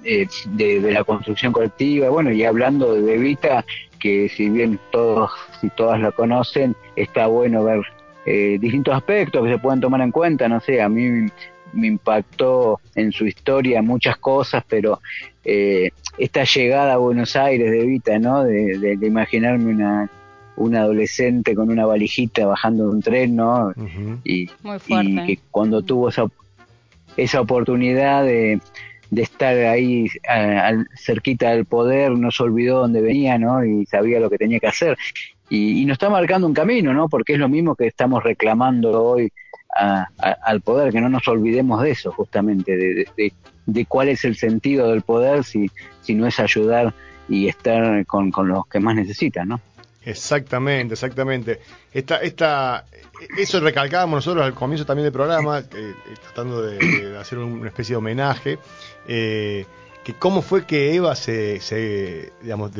eh, de, la construcción colectiva, bueno, y hablando de Evita, que si bien todos y todas la conocen, está bueno ver eh, distintos aspectos que se pueden tomar en cuenta, no sé, a mí me impactó en su historia muchas cosas, pero eh, esta llegada a Buenos Aires de Evita, ¿no? De, imaginarme una, una adolescente con una valijita bajando de un tren, ¿no? y, y, que cuando tuvo esa, esa oportunidad de, de estar ahí cerquita del poder, no se olvidó dónde venía, ¿no? Y sabía lo que tenía que hacer. Y, y, nos está marcando un camino, ¿no? Porque es lo mismo que estamos reclamando hoy al poder, que no nos olvidemos de eso, justamente, de, de, cuál es el sentido del poder si, si no es ayudar y estar con, con los que más necesitan, ¿no? Exactamente, exactamente. Esta, esta, eso recalcábamos nosotros al comienzo también del programa, eh, tratando de, hacer una especie de homenaje, eh, que cómo fue que Eva se, se digamos,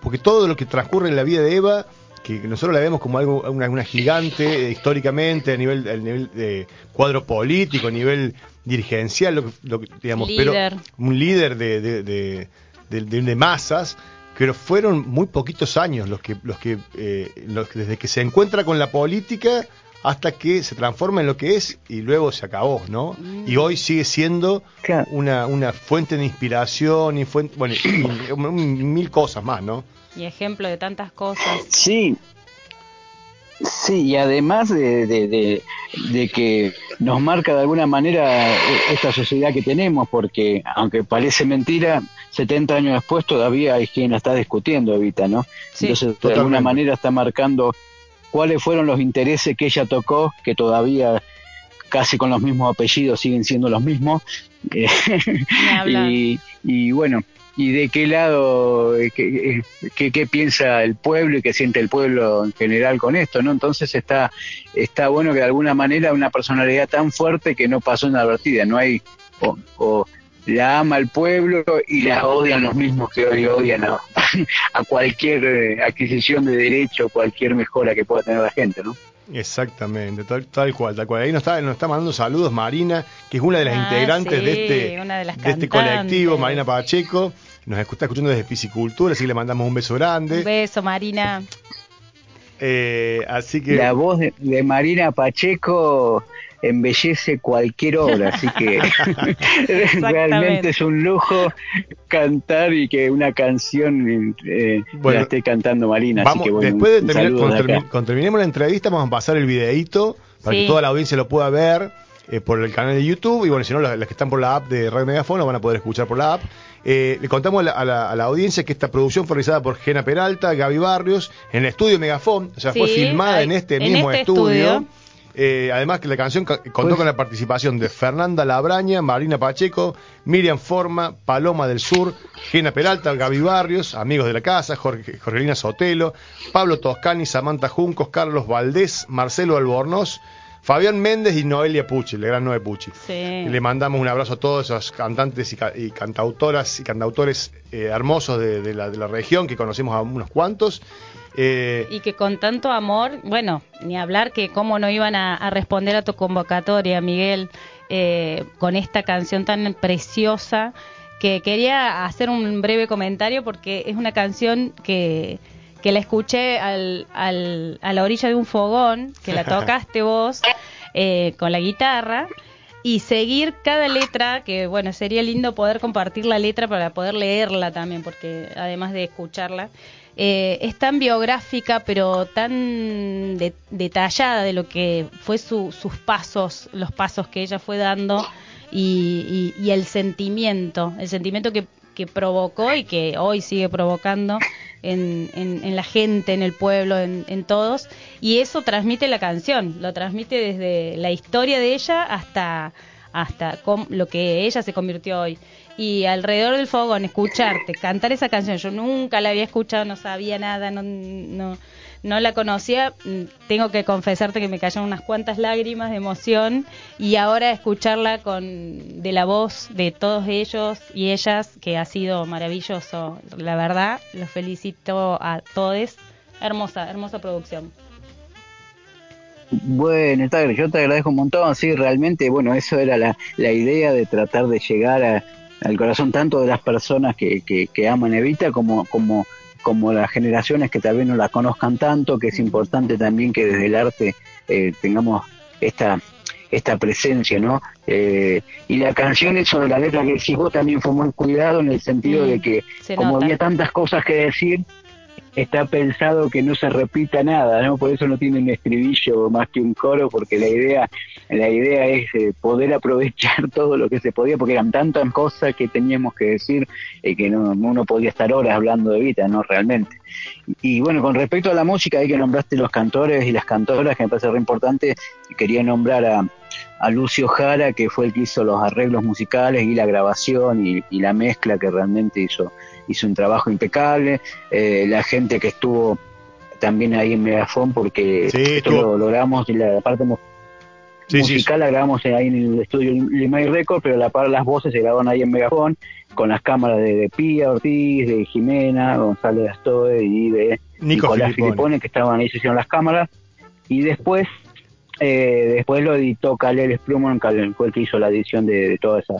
porque todo lo que transcurre en la vida de Eva, que nosotros la vemos como algo, una, gigante eh, históricamente a nivel, a nivel de cuadro político, a nivel dirigencial, lo, lo digamos, pero un líder de, de, de masas pero fueron muy poquitos años los que, los que, eh, desde que se encuentra con la política hasta que se transforma en lo que es y luego se acabó, ¿no? Y mm. hoy sigue siendo una, una fuente de inspiración y fuente, bueno, mil cosas más, ¿no? Y ejemplo de tantas cosas. Sí, Sí, y además de, de, de, que nos marca de alguna manera esta sociedad que tenemos, porque aunque parece mentira, 70 años después todavía hay quien la está discutiendo, Evita, ¿no? Entonces, de alguna manera está marcando cuáles fueron los intereses que ella tocó, que todavía casi con los mismos apellidos siguen siendo los mismos. y, y bueno, y de qué lado, eh, eh, qué, qué, piensa el pueblo y qué siente el pueblo en general con esto, ¿no? Entonces está, está bueno que de alguna manera una personalidad tan fuerte que no pasó inadvertida, no hay, o, la ama el pueblo y la odian los mismos que hoy odian a, a cualquier eh, adquisición de derecho, cualquier mejora que pueda tener la gente, ¿no? Exactamente, tal, tal, cual, tal cual. Ahí nos está, nos está mandando saludos Marina, que es una de las ah, integrantes de este, de, este colectivo, Marina Pacheco. Nos está escuchando desde Piscicultura, así que le mandamos un beso grande. Un beso, Marina. Eh, así que... La voz de Marina Pacheco embellece cualquier obra, así que realmente es un lujo cantar y que una canción eh, la esté cantando Marina. después de terminar, cuando, terminemos la entrevista vamos a pasar el videíto para que toda la audiencia lo pueda ver eh, por el canal de YouTube y bueno, si no, las, que están por la app de Radio Megafón lo van a poder escuchar por la app. Eh, le contamos a la, audiencia que esta producción fue realizada por Gena Peralta, Gaby Barrios, en el estudio Megafón, o sea, fue filmada en este mismo este estudio eh, además que la canción contó pues con la participación de Fernanda Labraña, Marina Pacheco, Miriam Forma, Paloma del Sur, Gena Peralta, Gaby Barrios, amigos de la casa, Jorge, Jorgelina Sotelo, Pablo Toscani, Samantha Juncos, Carlos Valdés, Marcelo Albornoz, Fabián Méndez y Noelia Pucci, el gran Noe Pucci. le mandamos un abrazo a todos esos cantantes y, cantautoras y cantautores eh, hermosos de, la, de la región, que conocemos a unos cuantos. Eh, y que con tanto amor, bueno, ni hablar que cómo no iban a, responder a tu convocatoria, Miguel, eh, con esta canción tan preciosa, que quería hacer un breve comentario porque es una canción que, que la escuché al, al, a la orilla de un fogón, que la tocaste vos eh, con la guitarra y seguir cada letra, que bueno, sería lindo poder compartir la letra para poder leerla también, porque además de escucharla, eh, es tan biográfica, pero tan detallada de lo que fue sus pasos, los pasos que ella fue dando y, el sentimiento, el sentimiento que, provocó y que hoy sigue provocando en, la gente, en el pueblo, en, todos. Y eso transmite la canción, lo transmite desde la historia de ella hasta, hasta lo que ella se convirtió hoy y alrededor del fogón escucharte cantar esa canción, yo nunca la había escuchado, no sabía nada, no, no, no la conocía, mm, tengo que confesarte que me cayeron unas cuantas lágrimas de emoción y ahora escucharla con de la voz de todos ellos y ellas, que ha sido maravilloso, la verdad, los felicito a todos, hermosa, hermosa producción. Bueno, yo te agradezco un montón, sí, realmente, bueno, eso era la, la idea de tratar de llegar a, al corazón tanto de las personas que, que, aman Evita como, como, como las generaciones que tal vez no la conozcan tanto, que es importante también que desde el arte eh, tengamos esta esta presencia, ¿no? Eh, y la canción, eso de la letra que decís vos, también fue muy cuidado en el sentido de que, como había tantas cosas que decir, está pensado que no se repita nada, ¿no? Por eso no tiene un estribillo más que un coro, porque la idea, la idea es eh, poder aprovechar todo lo que se podía, porque eran tantas cosas que teníamos que decir eh, que no, uno podía estar horas hablando de Vita, ¿no? Realmente. Y, bueno, con respecto a la música, ahí que nombraste los cantores y las cantoras, que me parece re importante, quería nombrar a, a Lucio Jara, que fue el que hizo los arreglos musicales y la grabación y, y la mezcla que realmente hizo hizo un trabajo impecable, eh, la gente que estuvo también ahí en Megafon, porque esto lo logramos, la parte musical la grabamos ahí en el estudio Limay Record, pero la parte las voces se grabaron ahí en Megafon, con las cámaras de, Pía Ortiz, de Jimena, González Astoe y de Nicolás Filipone. que estaban ahí, se hicieron las cámaras, y después eh, después lo editó Calel Plumon, fue el que hizo la edición de, de toda esa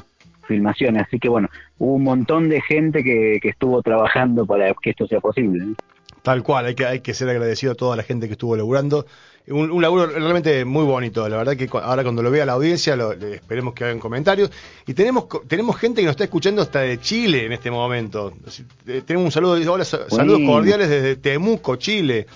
filmaciones. Así que bueno, hubo un montón de gente que, estuvo trabajando para que esto sea posible. Tal cual, hay que, hay que ser agradecido a toda la gente que estuvo laburando. Un, un laburo realmente muy bonito, la verdad que ahora cuando lo vea la audiencia lo, esperemos que hagan comentarios. Y tenemos tenemos gente que nos está escuchando hasta de Chile en este momento. Eh, tenemos un saludo, hola, saludos cordiales desde Temuco, Chile.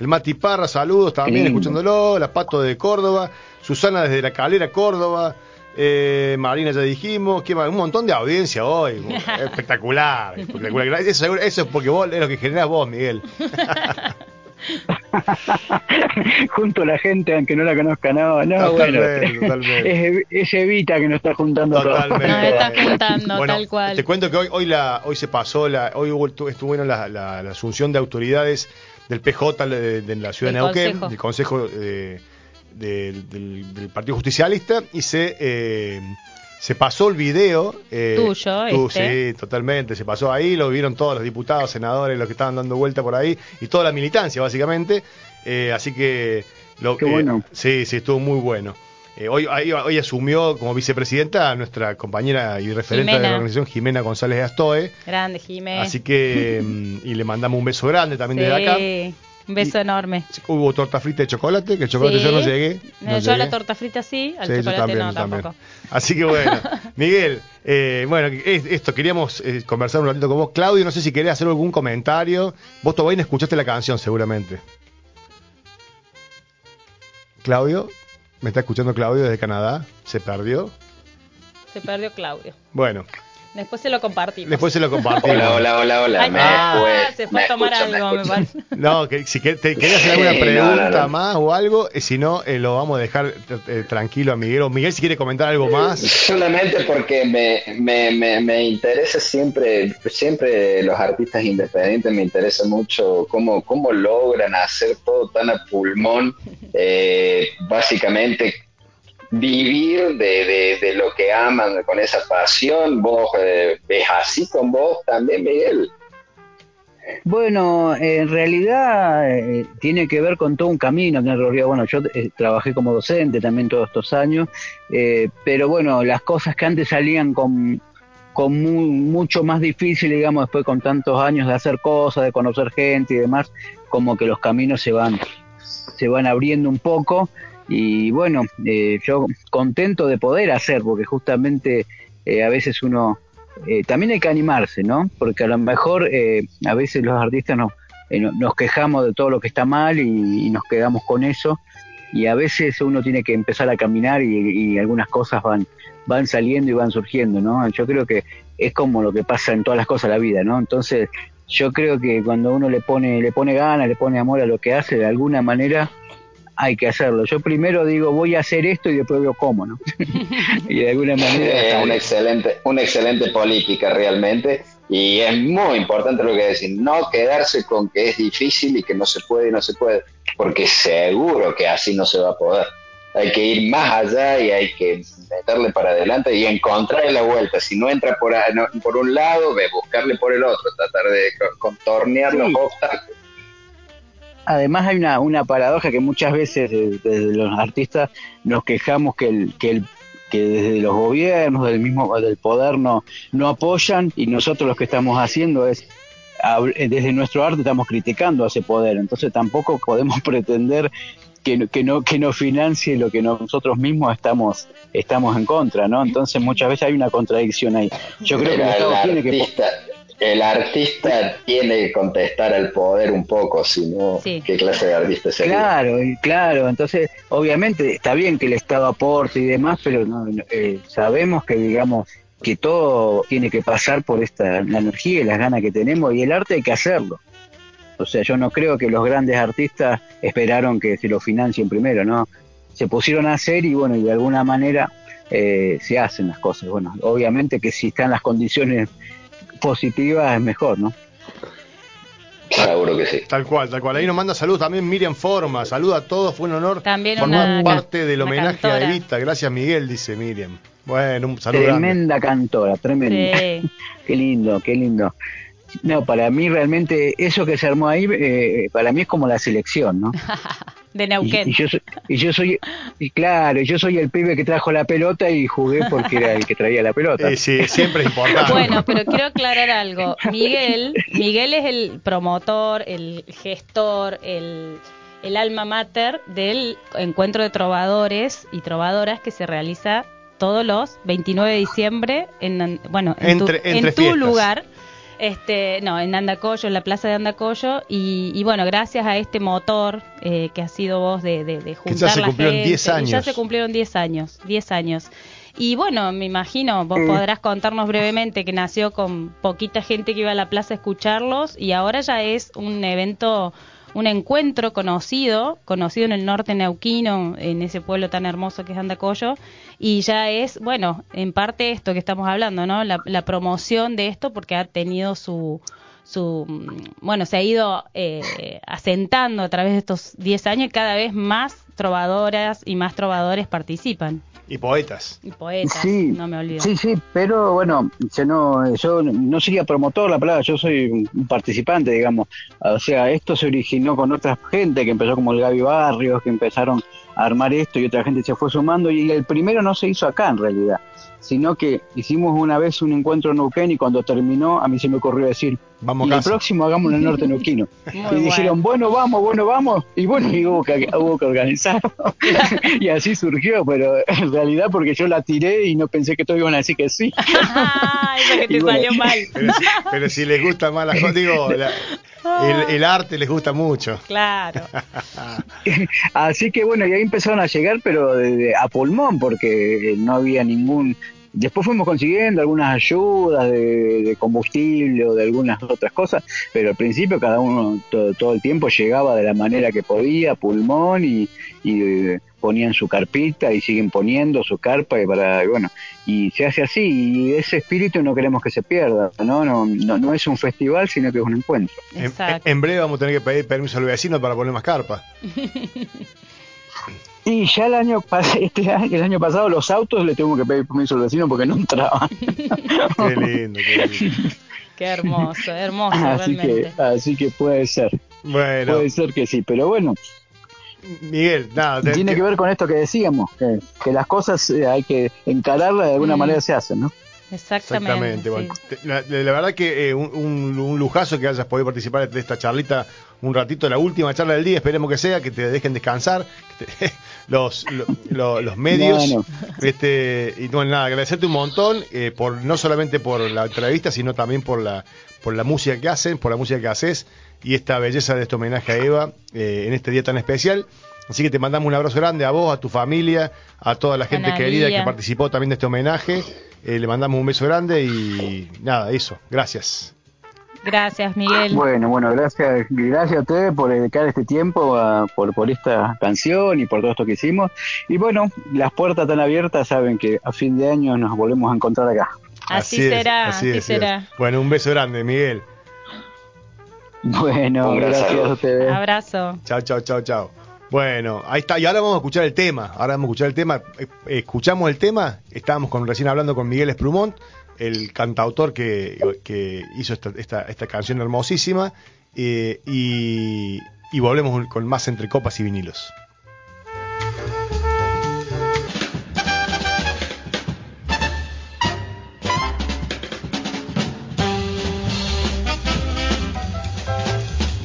El Mati Parra, saludos también escuchándolo. La Pato de Córdoba. Susana desde La Calera, Córdoba. Eh, Marina ya dijimos, que un montón de audiencia hoy, espectacular, espectacular. Eso, eso, es porque vos es lo que generas vos, Miguel. Junto a la gente, aunque no la conozca, no, no, bueno, Es, Evita que nos está juntando totalmente. Nos está juntando, tal cual. Te cuento que hoy, hoy, la, hoy se pasó, la, hoy estuvo la, la, asunción de autoridades del PJ de, la ciudad de Neuquén, del Consejo de del, Partido Justicialista y se, eh, se pasó el video. Eh, Tuyo, este. Sí, totalmente. Se pasó ahí, lo vieron todos los diputados, senadores, los que estaban dando vuelta por ahí y toda la militancia, básicamente. Eh, así que. Lo, Qué bueno. sí, sí, estuvo muy bueno. hoy, hoy asumió como vicepresidenta a nuestra compañera y referente de la organización, Jimena González Astoe. Grande, Jimena. Así que, mm, y le mandamos un beso grande también desde acá. Un beso enorme. Hubo torta frita de chocolate, que el chocolate yo no llegué. yo a la torta frita sí, al chocolate no tampoco. Así que bueno, Miguel, eh, bueno, esto queríamos eh, conversar un ratito con vos. Claudio, no sé si querés hacer algún comentario. Vos todavía escuchaste la canción seguramente. Claudio, ¿me está escuchando Claudio desde Canadá? ¿Se perdió? Se perdió Claudio. Bueno, Después se lo compartimos. Después se lo compartimos. hola, hola, hola, hola. me ah, se fue a tomar algo, me, parece. No, que, si te querías hacer alguna pregunta más o algo, eh, si no, eh, lo vamos a dejar eh, tranquilo a Miguel. O Miguel, si quiere comentar algo más. Solamente porque me, me, me, me, interesa siempre, siempre los artistas independientes, me interesa mucho cómo, cómo logran hacer todo tan a pulmón. básicamente vivir de, de, lo que aman con esa pasión. ¿Vos eh, así con vos también, Miguel? Bueno, en realidad eh, tiene que ver con todo un camino que en bueno, yo eh, trabajé como docente también todos estos años, pero bueno, las cosas que antes salían con, con mucho más difícil, digamos, después con tantos años de hacer cosas, de conocer gente y demás, como que los caminos se van, se van abriendo un poco y bueno, eh, yo contento de poder hacer, porque justamente eh, a veces uno, eh, también hay que animarse, ¿no? Porque a lo mejor a veces los artistas nos, nos quejamos de todo lo que está mal y, nos quedamos con eso, y a veces uno tiene que empezar a caminar y, algunas cosas van, van saliendo y van surgiendo, ¿no? Yo creo que es como lo que pasa en todas las cosas de la vida, ¿no? Entonces, yo creo que cuando uno le pone, le pone ganas, le pone amor a lo que hace, de alguna manera hay que hacerlo. Yo primero digo, voy a hacer esto y después veo cómo, ¿no? y de alguna manera... Es una excelente, una excelente política realmente y es muy importante lo que decir, no quedarse con que es difícil y que no se puede y no se puede, porque seguro que así no se va a poder. Hay que ir más allá y hay que meterle para adelante y encontrar la vuelta. Si no entra por, por un lado, ve, buscarle por el otro, tratar de contornear los obstáculos además hay una, una paradoja que muchas veces desde los artistas nos quejamos que el, que el que desde los gobiernos, del mismo del poder no, no apoyan y nosotros lo que estamos haciendo es desde nuestro arte estamos criticando a ese poder, entonces tampoco podemos pretender que, que no que no financie lo que nosotros mismos estamos estamos en contra, ¿no? Entonces muchas veces hay una contradicción ahí. Yo creo que el Estado tiene que el artista tiene que contestar al poder un poco, si no, ¿qué clase de artista sería? Claro, claro, entonces obviamente está bien que el Estado aporte y demás, pero no, eh, sabemos que digamos que todo tiene que pasar por esta la energía y las ganas que tenemos y el arte hay que hacerlo. O sea, yo no creo que los grandes artistas esperaron que se lo financien primero, ¿no? Se pusieron a hacer y bueno, y de alguna manera eh, se hacen las cosas. Bueno, obviamente que si están las condiciones positiva es mejor, ¿no? Seguro que sí. Tal cual, tal cual. Ahí nos manda salud también Miriam Forma. Saluda a todos, fue un honor también formar parte del homenaje a Evita. Gracias, Miguel, dice Miriam. Bueno, un saludo. Tremenda cantora, tremenda. qué lindo, qué lindo. No, para mí realmente eso que se armó ahí, eh, para mí es como la selección, ¿no? de Neuquén. Y, yo soy, y yo soy, y claro, yo soy el pibe que trajo la pelota y jugué porque era el que traía la pelota. Sí, siempre es importante. Bueno, pero quiero aclarar algo. Miguel, Miguel es el promotor, el gestor, el, el alma mater del encuentro de trovadores y trovadoras que se realiza todos los 29 de diciembre en bueno en tu, en tu lugar este, no, en Andacollo, en la plaza de Andacollo, y, bueno, gracias a este motor eh, que ha sido vos de, de, juntar ya se cumplieron 10 años. Ya se cumplieron 10 años, 10 años. Y bueno, me imagino, vos podrás contarnos brevemente que nació con poquita gente que iba a la plaza a escucharlos y ahora ya es un evento un encuentro conocido, conocido en el norte neuquino, en ese pueblo tan hermoso que es Andacollo, y ya es, bueno, en parte esto que estamos hablando, ¿no? La, promoción de esto porque ha tenido su, su bueno, se ha ido eh, asentando a través de estos 10 años y cada vez más trovadoras y más trovadores participan. Y poetas. Y poetas, no me olvido. Sí, sí, pero bueno, yo no, yo no sería promotor la palabra, yo soy un participante, digamos. O sea, esto se originó con otra gente que empezó como el Gaby Barrios, que empezaron a armar esto y otra gente se fue sumando y el primero no se hizo acá en realidad sino que hicimos una vez un encuentro en Neuquén y cuando terminó a mí se me ocurrió decir, vamos y el próximo hagamos el norte neuquino. y dijeron, bueno, vamos, bueno, vamos, y bueno, y hubo que, hubo que organizar. y así surgió, pero en realidad porque yo la tiré y no pensé que todos iban a decir que sí. Eso que te salió mal. Pero si, les gusta más la digo, el, arte les gusta mucho. Claro. Así que bueno, y ahí empezaron a llegar, pero a pulmón, porque no había ningún Después fuimos consiguiendo algunas ayudas de, combustible o de algunas otras cosas, pero al principio cada uno todo, el tiempo llegaba de la manera que podía, pulmón, y, eh, ponían su carpita y siguen poniendo su carpa y para bueno y se hace así y ese espíritu no queremos que se pierda no no no, no es un festival sino que es un encuentro. En, en, breve vamos a tener que pedir permiso al vecino para poner más carpa Y ya el año, este año, el año pasado los autos le tengo que pedir permiso al vecino porque no entraban. qué lindo, qué lindo. Qué hermoso, hermoso así realmente. Que, así que puede ser. Bueno. Puede ser que sí, pero bueno. Miguel, nada. Tiene que ver con esto que decíamos, que, las cosas eh, hay que encararlas de alguna mm. manera se hacen, ¿no? Exactamente. la, verdad que eh, un, lujazo que hayas podido participar de esta charlita un ratito, la última charla del día, esperemos que sea, que te dejen descansar, los, los, medios. Este, y bueno, nada, agradecerte un montón, eh, por no solamente por la entrevista, sino también por la, por la música que hacen, por la música que haces y esta belleza de este homenaje a Eva eh, en este día tan especial. Así que te mandamos un abrazo grande a vos, a tu familia, a toda la gente querida que participó también de este homenaje. Eh, le mandamos un beso grande y nada, eso. Gracias. Gracias, Miguel. Bueno, bueno, gracias, gracias a ustedes por dedicar este tiempo por, por esta canción y por todo esto que hicimos. Y bueno, las puertas están abiertas, saben que a fin de año nos volvemos a encontrar acá. Así, será, así, será. Bueno, un beso grande, Miguel. Bueno, gracias a ustedes. Abrazo. Chao, chao, chao, chao. Bueno, ahí está. Y ahora vamos a escuchar el tema. Ahora vamos a escuchar el tema. Eh, escuchamos el tema. Estábamos con, recién hablando con Miguel Esplumont el cantautor que, hizo esta, esta, canción hermosísima. Eh, y, y volvemos con más entre copas y vinilos.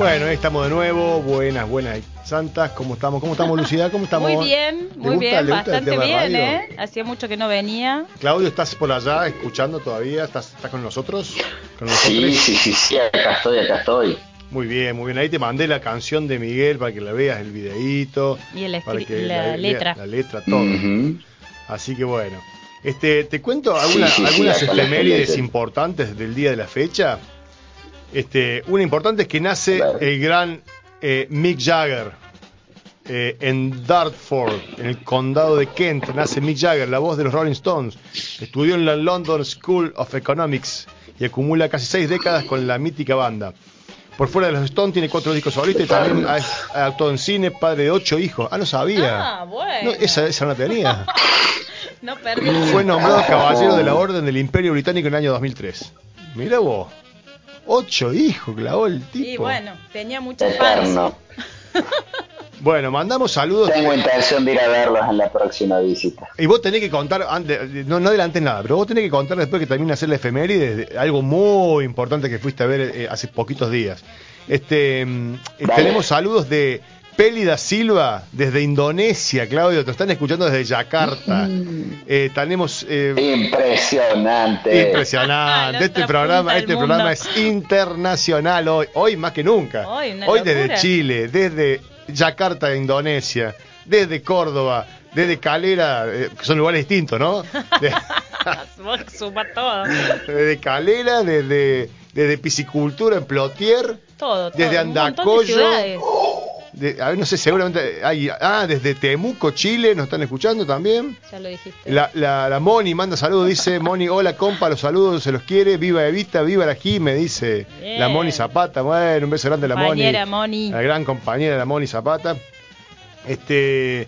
Bueno, ahí estamos de nuevo. Buenas, buenas santas. ¿Cómo estamos? ¿Cómo estamos, Lucía? ¿Cómo estamos? Muy bien, ¿Te muy gusta- bien, bastante bien? ¿eh? Hacía mucho que no venía. Claudio, ¿estás por allá escuchando todavía? ¿Estás, estás con nosotros? ¿Con Sí, sí, sí, sí, acá estoy, acá estoy. Muy bien, muy bien. Ahí te mandé la canción de Miguel para que la veas, el videíto. Y el para que la letra. La letra, todo. Así que bueno. Este, te cuento alguna- Sí, sí, sí, algunas efemérides importantes del día de la fecha. Este, una importante es que nace Claro. el gran eh, Mick Jagger eh, en Dartford, en el condado de Kent. Nace Mick Jagger, la voz de los Rolling Stones. Estudió en la London School of Economics y acumula casi seis décadas con la mítica banda. Por fuera de los Stones tiene cuatro discos solistas y también ha, ha actuado en cine, padre de ocho hijos. Ah, no sabía. Ah, bueno. No, esa, esa no tenía. No perdí. Fue nombrado caballero de la Orden del Imperio Británico en el año 2003. Mira vos. Ocho hijos clavó el tipo. Y bueno, tenía muchos fans. Eterno. Bueno, mandamos saludos. Tengo intención de ir a verlos en la próxima visita. Y vos tenés que contar, antes, no, no adelantes nada, pero vos tenés que contar después que termine hacer la efeméride, de algo muy importante que fuiste a ver eh, hace poquitos días. Este, mm, Dale. tenemos saludos de Pélida Silva desde Indonesia, Claudio, te están escuchando desde Yakarta. Eh, tenemos eh, Impresionante. Impresionante. La Este programa, este mundo. programa es internacional hoy, hoy más que nunca. Hoy, desde. Chile, desde Yakarta, Indonesia, desde Córdoba, desde Calera, eh, que son lugares distintos, ¿no? De- suma todo. desde Calera, desde, desde Piscicultura en Plotier, Todo, todo. Desde un montón de a ver, no sé, seguramente hay, ah, desde Temuco, Chile, nos están escuchando también. Ya lo dijiste. La, la, la Moni manda saludos, dice Moni, hola compa, los saludos, se los quiere, viva Evita, viva la Jime, dice Bien. la Moni Zapata, bueno, un beso grande a la Moni. Compañera Moni. La gran compañera la Moni Zapata. Este,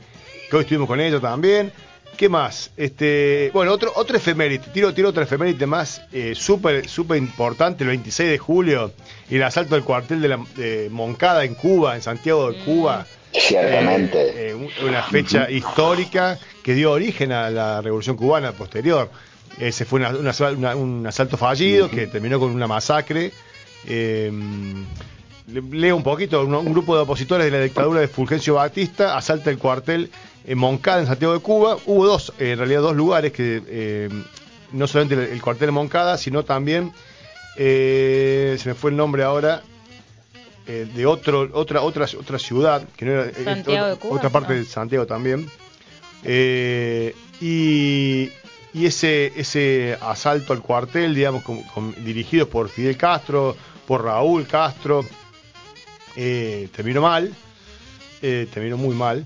que hoy estuvimos con ella también. ¿Qué más? Este, bueno, otro, otro efeméride, tiro, tiro otra efeméride más, eh, súper, súper importante, el 26 de julio, el asalto del cuartel de, la, Moncada en Cuba, en Santiago de Cuba. Ciertamente. Eh, eh, un- una fecha histórica que dio origen a la revolución cubana posterior. Ese fue una- una- una- un asalto fallido que terminó con una masacre. Eh, le- leo un poquito, un, un grupo de opositores de la dictadura de Fulgencio Batista asalta el cuartel en Moncada, en Santiago de Cuba. Hubo dos, eh, en realidad dos lugares que eh, no solamente el, el cuartel en Moncada, sino también, eh, se me fue el nombre ahora, eh, de otro, otra, otra, otra ciudad, que no era, Santiago otra, de Cuba, otra parte no. de Santiago también. Y, y ese, ese asalto al cuartel, digamos, con- con- dirigido por Fidel Castro, por Raúl Castro, eh, terminó mal, eh, terminó muy mal.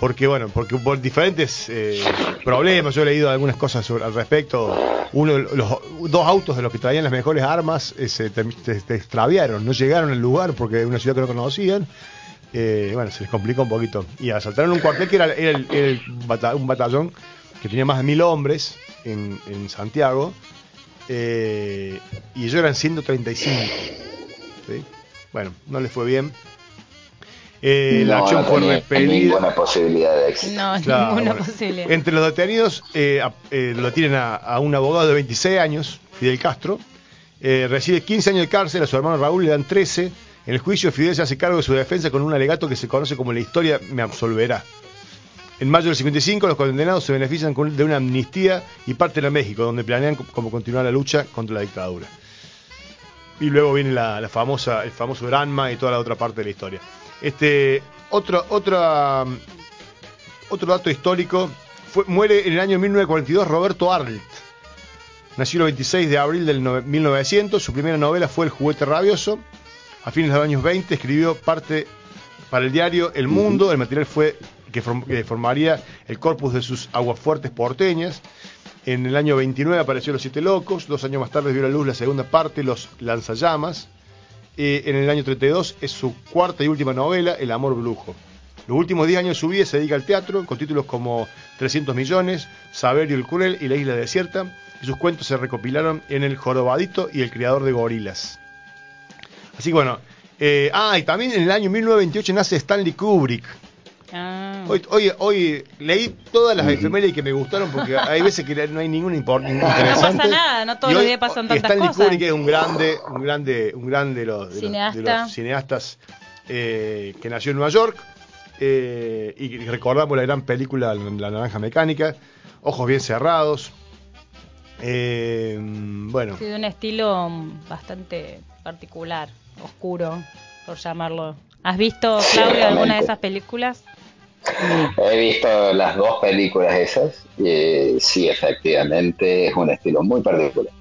Porque, bueno, porque por diferentes eh, problemas, yo he leído algunas cosas al respecto. Uno, los dos autos de los que traían las mejores armas eh, se, se extraviaron, no llegaron al lugar porque era una ciudad que no conocían. Eh, bueno, se les complicó un poquito. Y asaltaron un cuartel que era, el- era un batallón que tenía más de mil hombres en, en Santiago. eh, y ellos eran 135. ¿sí? Bueno, no les fue bien. Eh, la No, acción no fue repelida. ninguna posibilidad de éxito. No, Claro, ninguna bueno. posibilidad. Entre los detenidos eh, a- eh, lo tienen a, a un abogado de 26 años, Fidel Castro. Eh, recibe 15 años de cárcel, a su hermano Raúl le dan 13. En el juicio, Fidel se hace cargo de su defensa con un alegato que se conoce como la historia me absolverá. En mayo del 55, los condenados se benefician con- de una amnistía y parten a México, donde planean cómo continuar la lucha contra la dictadura. Y luego viene la, la famosa, el famoso Granma y toda la otra parte de la historia. Este, otro, otra, otro dato histórico, fue- muere en el año 1942 Roberto Arlt. Nació el 26 de abril del nove- 1900, su primera novela fue El juguete rabioso. A fines de los años 20 escribió parte para el diario El Mundo, el material fue que, form- que formaría el corpus de sus aguafuertes porteñas. En el año 29 apareció Los Siete Locos, dos años más tarde vio la luz la segunda parte, Los Lanzallamas. Eh, en el año 32 es su cuarta y última novela, El Amor Brujo. Los últimos 10 años de su vida se dedica al teatro, con títulos como 300 millones, Saberio el Cruel y La Isla Desierta, y sus cuentos se recopilaron en El Jorobadito y El Criador de Gorilas. Así que bueno, eh, ah, y también en el año 1928 nace Stanley Kubrick, Ah, Hoy, hoy, hoy leí todas las efemérides que me gustaron porque hay veces que no hay ningún import ningún interesante. pasa nada, no todos los días pasan tantas Stanley cosas. Kubrick es un grande, un grande, un grande de los, de los- de Cineasta. los cineastas eh, que nació en Nueva York. eh, y recordamos la gran película La Naranja Mecánica, Ojos bien cerrados. Eh, bueno, Sí, de un estilo bastante particular, oscuro, por llamarlo. ¿Has visto, Claudio, alguna de esas películas? He visto las dos películas esas y sí, efectivamente es un estilo muy particular.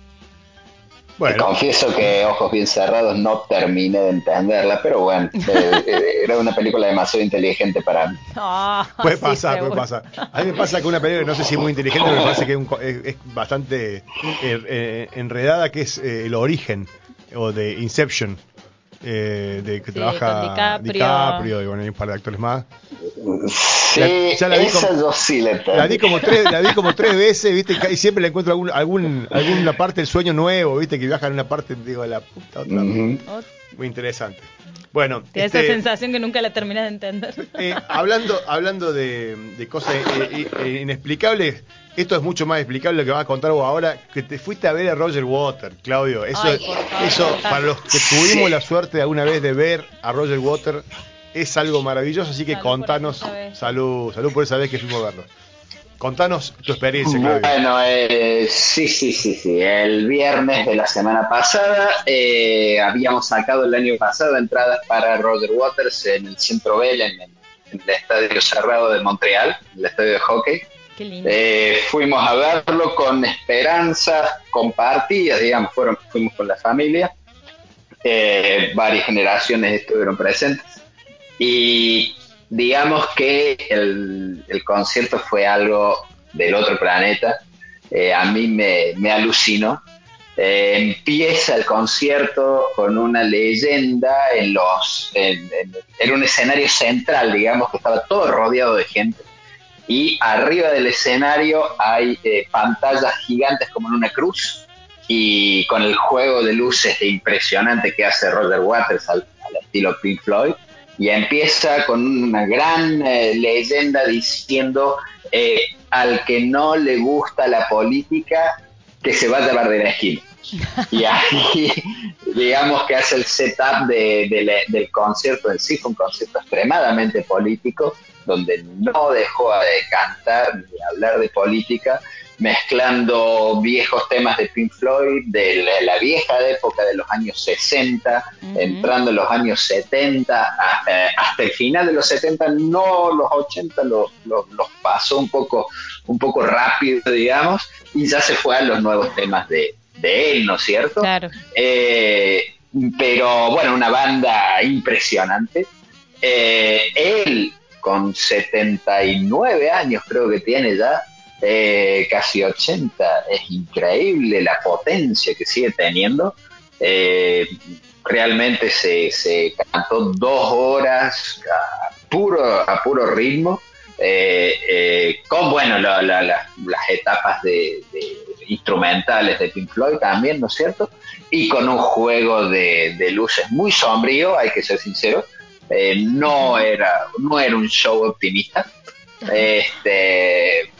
bueno. Confieso que Ojos Bien Cerrados no terminé de entenderla, pero bueno, eh, eh, era una película demasiado inteligente para mí. Ah, Puede sí, pasar, seguro. puede pasar. A mí me pasa que una película, no sé si es muy inteligente, pero me parece que es, un co- es- es bastante eh, enredada, que es eh, el origen, o de Inception, eh, de que Sí, trabaja DiCaprio. DiCaprio y bueno, hay un par de actores más. Sí, La- ya la vi esa como- yo sí la. La vi como tres, la vi como tres veces, viste, y siempre le encuentro algún, algún, alguna parte del sueño nuevo, viste, que viaja en una parte, digo, la puta otra. Oh, Muy interesante. Bueno, Te da este, esa sensación que nunca la terminas de entender. Eh, hablando hablando de, de cosas eh, eh, inexplicables, esto es mucho más explicable lo que vas a contar vos ahora, que te fuiste a ver a Roger Water, Claudio. Eso, Ay, favor, eso para los que tuvimos la suerte alguna vez de ver a Roger Water, es algo maravilloso, así que Salud contanos, salud, salud por esa vez que fuimos a verlo. Contanos tu experiencia, Claudio. Bueno, eh, sí, sí, sí, sí. El viernes de la semana pasada eh, habíamos sacado el año pasado entradas para Roger Waters en el Centro Bell, en, el- en el Estadio Cerrado de Montreal, el estadio de hockey. Qué lindo. Eh, fuimos a verlo con esperanzas compartidas, digamos, fueron, fuimos con la familia. Eh, varias generaciones estuvieron presentes. Y digamos que el, el concierto fue algo del otro planeta. Eh, a mí me, me alucinó. Eh, empieza el concierto con una leyenda en los en, en- un escenario central, digamos, que estaba todo rodeado de gente. Y arriba del escenario hay eh, pantallas gigantes como en una cruz y con el juego de luces impresionante que hace Roger Waters al, al estilo Pink Floyd. Y empieza con una gran eh, leyenda diciendo eh, al que no le gusta la política, que se vaya a bar de la esquina. Y ahí, digamos que hace el setup de- de la- del concierto en sí, fue un concierto extremadamente político, donde no dejó de cantar ni hablar de política, mezclando viejos temas de Pink Floyd, de la, la vieja época de los años 60, Ujú. entrando en los años 70, hasta, hasta el final de los 70, no los 80, los, los, los pasó un poco, un poco rápido, digamos, y ya se fue a los nuevos temas de, de él, ¿no es cierto? Claro. Eh, pero bueno, una banda impresionante. Eh, él, con 79 años creo que tiene ya, eh, casi 80, es increíble la potencia que sigue teniendo. Eh, realmente se, se cantó dos horas a puro, a puro ritmo. eh, eh, con bueno la- la- la- las etapas de, de instrumentales de Pink Floyd también, ¿no es cierto? Y con un juego de, de luces muy sombrío, hay que ser sincero, no era no era un show optimista, este,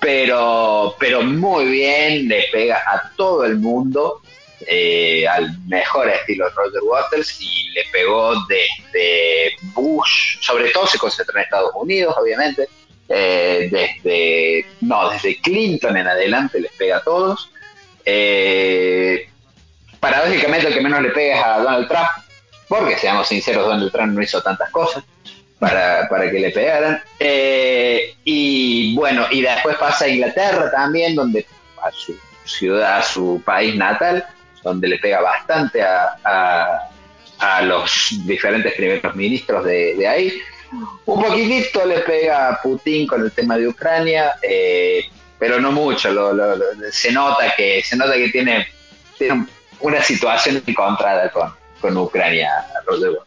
pero pero muy bien, le pega a todo el mundo. eh, al mejor estilo de Roger Waters y le pegó desde Bush, sobre todo se concentró en Estados Unidos, obviamente, eh, desde no desde Clinton en adelante les pega a todos Eh, paradójicamente el que menos le pega es a Donald Trump porque seamos sinceros Donald Trump no hizo tantas cosas para, para que le pegaran Eh, y bueno y después pasa a Inglaterra también donde a su ciudad a su país natal donde le pega bastante a, a, los diferentes primeros ministros de, de ahí un poquitito le pega a Putin con el tema de Ucrania, eh, pero no mucho. Lo, lo- se nota que se nota que tiene, tiene una situación encontrada con, con Ucrania, Waters.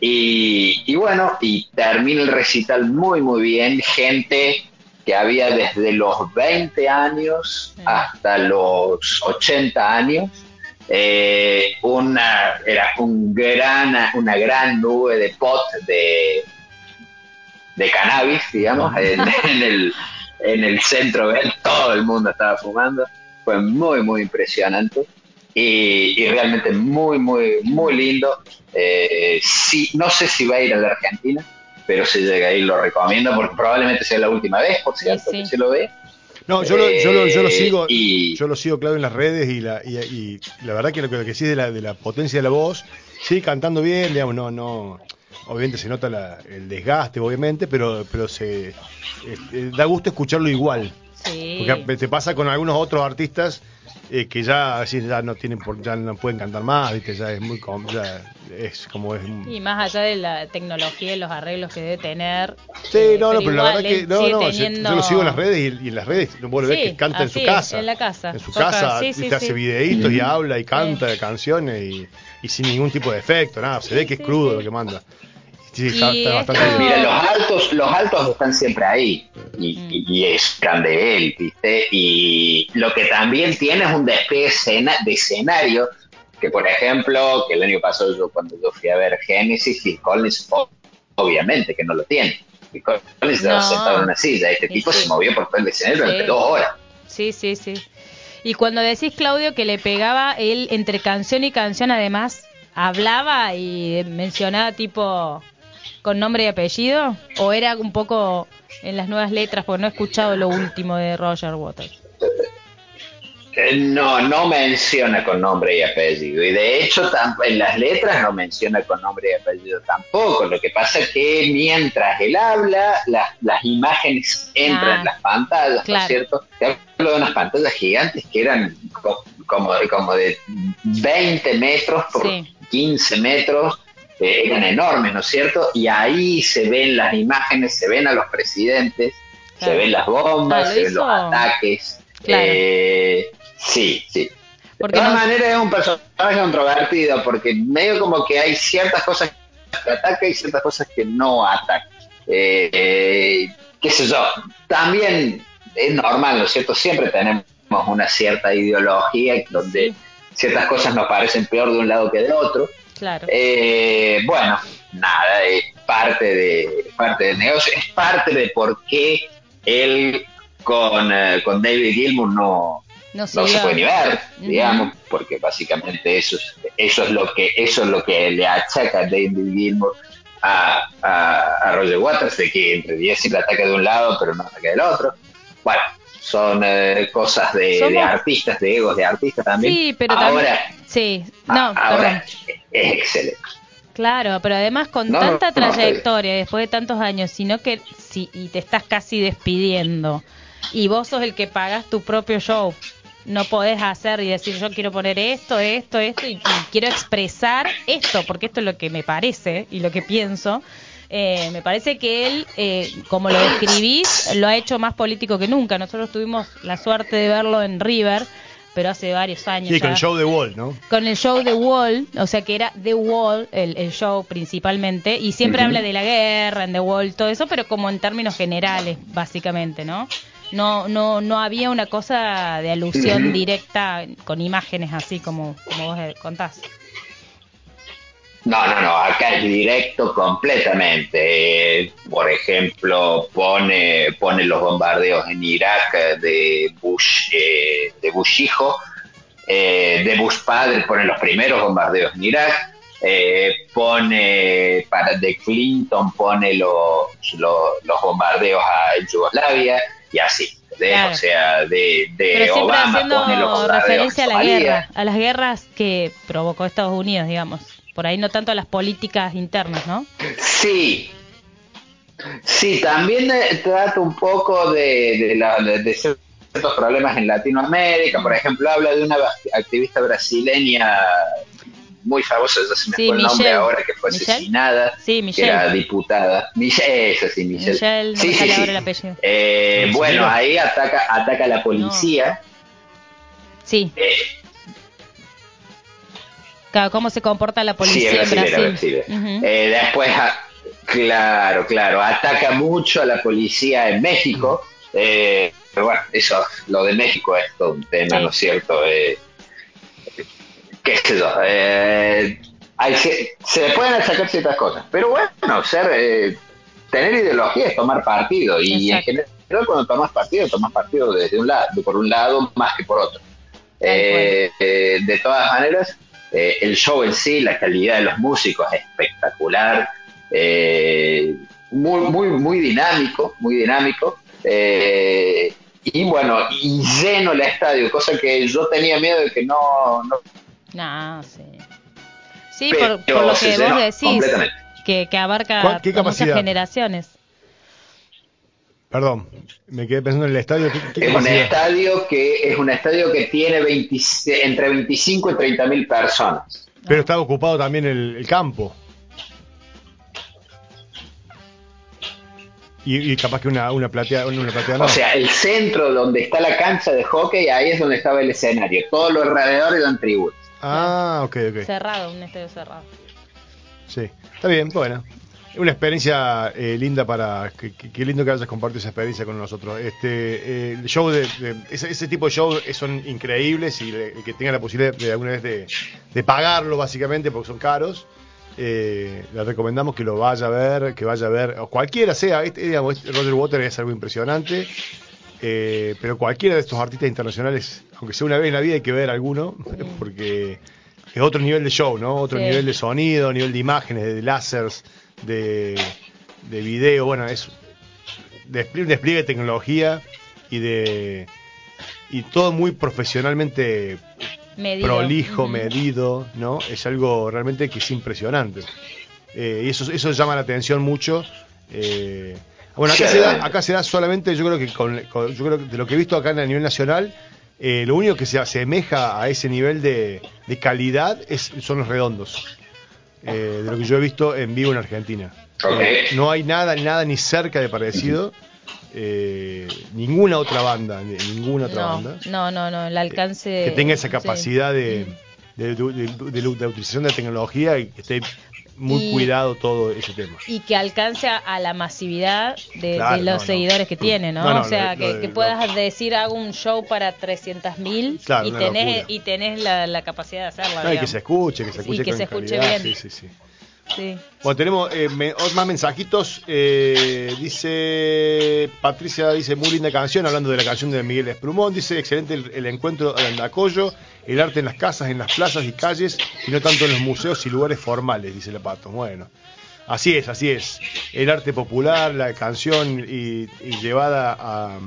Y, y bueno, y termina el recital muy muy bien. Gente que había desde los 20 años hasta los 80 años. Eh, una era un gran una gran nube de pot de de cannabis, digamos, en, en el, en el centro, todo el mundo estaba fumando. Fue muy, muy impresionante y, y realmente muy, muy, muy lindo. Eh, sí, no sé si va a ir a la Argentina, pero si llega ahí lo recomiendo porque probablemente sea la última vez, por cierto, Sí, sí. que se lo ve. No, yo lo, yo lo, yo lo Eh, sigo, y- yo lo sigo claro en las redes y la, y, y la verdad que lo que, lo que sí de la, de la potencia de la voz, sí cantando bien, digamos, no, no, obviamente se nota la- el desgaste, obviamente, pero, pero se este, da gusto escucharlo igual, Sí. porque te pasa con algunos otros artistas eh, que ya así ya no tienen, por, ya no pueden cantar más, viste, ya es muy, ya es como es. Y más allá de la tecnología y los arreglos que debe tener. Sí, eh, no, no, pero la verdad que no, no, yo- teniendo- yo lo sigo en las redes y, y en las redes vos lo ves Sí, que canta en su casa. en la casa. En su Toca, casa, sí, sí, hace sí. videitos y habla y canta canciones y, y sin ningún tipo de efecto, nada, se ve que es crudo lo que manda. Sí, Y está, está bastante esto- bien. Mira, los altos, los altos están siempre ahí y, Mm. y- y es grande él, ¿viste? Y lo que también tiene es un despegue escena- de escenario, que por ejemplo, que el año pasado yo cuando yo fui a ver Genesis, Phil Collins, obviamente que no lo tiene. Phil Collins estaba No. sentado en una silla, este Sí, tipo sí. se movió por todo el escenario durante Sí. dos horas. Sí, sí, sí. Y cuando decís, Claudio, que le pegaba él entre canción y canción, además, hablaba y mencionaba tipo con nombre y apellido, o era un poco en las nuevas letras, porque no he escuchado lo último de Roger Waters. No, no menciona con nombre y apellido. Y de hecho, en las letras no menciona con nombre y apellido tampoco. Lo que pasa es que mientras él habla, las, las imágenes entran Ah, en las pantallas, ¿no es cierto? Te hablo de unas pantallas gigantes que eran co- como, como de 20 metros por Sí. 15 metros. Eh, eran enormes, ¿no es cierto? Y ahí se ven las imágenes, se ven a los presidentes, Claro. se ven las bombas, se ven los ataques. Claro. Eh, sí, sí. Porque de todas no- maneras es un personaje controvertido porque medio como que hay ciertas cosas que ataca y ciertas cosas que no ataca. Eh, eh, qué sé yo, también es normal, ¿no es cierto? Siempre tenemos una cierta ideología donde ciertas cosas nos parecen peor de un lado que del otro. Claro. Eh, bueno, nada, es parte de parte del negocio, es parte de por qué él con, eh, con David Gilmour no, No se puede ni ver, digamos, porque básicamente eso es, eso es lo que eso es lo que le achaca David Gilmour a, a, a Roger Waters, de que entre 10 siempre ataca de un lado, pero no ataca del otro. Bueno, son eh, cosas de, artistas, de egos de artistas también. Sí, pero ahora, también. Sí, no, a- ahora perdón. es excelente. Claro, pero además con No, tanta no, no, trayectoria, después de tantos años, sino que si y te estás casi despidiendo y vos sos el que pagas tu propio show, no podés hacer y decir yo quiero poner esto, esto, esto y, y quiero expresar esto, porque esto es lo que me parece y lo que pienso. Eh, me parece que él, eh, como lo describís, lo ha hecho más político que nunca. Nosotros tuvimos la suerte de verlo en River, pero hace varios años. Sí, con el show de Wall, ¿no? con el show The Wall, o sea que era The Wall, el, el show principalmente, y siempre habla de la guerra, en The Wall, todo eso, pero como en términos generales, básicamente, ¿no? No, no, no había una cosa de alusión directa con imágenes así como, como vos contás. No, no, no, acá es directo completamente. Eh, por ejemplo, pone, pone los bombardeos en Irak de Bush, eh, de Bush hijo, eh, de Bush padre, pone los primeros bombardeos en Irak, eh, pone para de Clinton, pone los, los, los bombardeos a Yugoslavia y así. De, Claro. O sea, de, de Pero Obama pone los haciendo bombardeos referencia a la guerra, a las guerras que provocó Estados Unidos, digamos. Por ahí no tanto a las políticas internas, ¿no? Sí. Sí, también eh, trata un poco de, de, la- de- de ciertos problemas en Latinoamérica. Por ejemplo, habla de una activista brasileña muy famosa, ya se me Sí, fue el nombre ahora, que fue ¿Michelle? asesinada, Sí, que Michelle. era diputada. Michelle, esa sí, Michelle. Michelle, no sí, me sí, sí. el. Eh, ¿En bueno, ahí ataca, ataca a la policía. Sí, Eh, cómo se comporta la Sí, policía es en Brasil. brasilera. Ujú. Eh, después, a- claro, claro, ataca mucho a la policía en México. eh, pero bueno, eso, lo de México es todo un tema, Sí. ¿no es cierto? Eh, qué sé yo. eh, hay, se le pueden achacar ciertas cosas, pero bueno, ser, eh, tener ideología es tomar partido y en general cuando tomas partido, tomas partido desde un lado, por un lado más que por otro. Eh, eh, de todas maneras, eh, el show en sí, la calidad de los músicos es espectacular, muy, muy, muy dinámico, muy dinámico. y bueno, y lleno el estadio, cosa que yo tenía miedo de que no... No, sí. Sí, por, lo que vos decís, que, que abarca muchas generaciones. Perdón, me quedé pensando en el estadio. es un estadio que es un estadio que tiene entre 25 y 30 mil personas. Pero está ocupado también el, campo. Y, capaz que una, una platea, una platea no. O sea, el centro donde está la cancha de hockey, ahí es donde estaba el escenario. Todo lo alrededor eran tribunas. Ah, ok, ok. Cerrado, un estadio cerrado. Sí, está bien, bueno. Una experiencia eh, linda para. Qué lindo que hayas compartido esa experiencia con nosotros. Este, eh, el show de, ese, tipo de shows son increíbles y el que tenga la posibilidad de alguna vez de, pagarlo, básicamente, porque son caros. Eh, le recomendamos que lo vaya a ver, que vaya a ver, o cualquiera sea, este, digamos, este Roger Water es algo impresionante, pero cualquiera de estos artistas internacionales, aunque sea una vez en la vida, hay que ver alguno, porque es otro nivel de show, ¿no? Otro nivel de sonido, nivel de imágenes, de láseres de, de video, bueno, es de, un despliegue de tecnología y de y todo muy profesionalmente prolijo, medido, ¿no? Es algo realmente que es impresionante. Eh, y eso, eso llama la atención mucho. Eh, bueno, acá se, da, acá se da solamente, yo creo que con, yo creo que de lo que he visto acá a nivel nacional, eh, lo único que se asemeja a ese nivel de, de calidad es, son los redondos. Eh, de lo que yo he visto en vivo en Argentina. Eh, no hay nada, nada ni cerca de parecido. Eh, ninguna otra banda, ninguna otra banda. No, no, no, el alcance. Que tenga esa capacidad de, de, de, utilización de tecnología y que esté muy cuidado todo ese tema. Y que alcance a, la masividad de, los seguidores que tiene, ¿no? o sea, que, puedas decir, hago un show para 300.000 y, tenés, y tenés la, capacidad de hacerlo. y que se escuche, que se escuche, y que se escuche bien. Sí, sí, sí. Bueno, tenemos eh, más mensajitos. Eh, dice Patricia, dice muy linda canción, hablando de la canción de Miguel Esprumón. Dice excelente el, encuentro de Andacollo, el arte en las casas, en las plazas y calles, y no tanto en los museos y lugares formales, dice el pato. Bueno, así es, así es. El arte popular, la canción y, llevada a,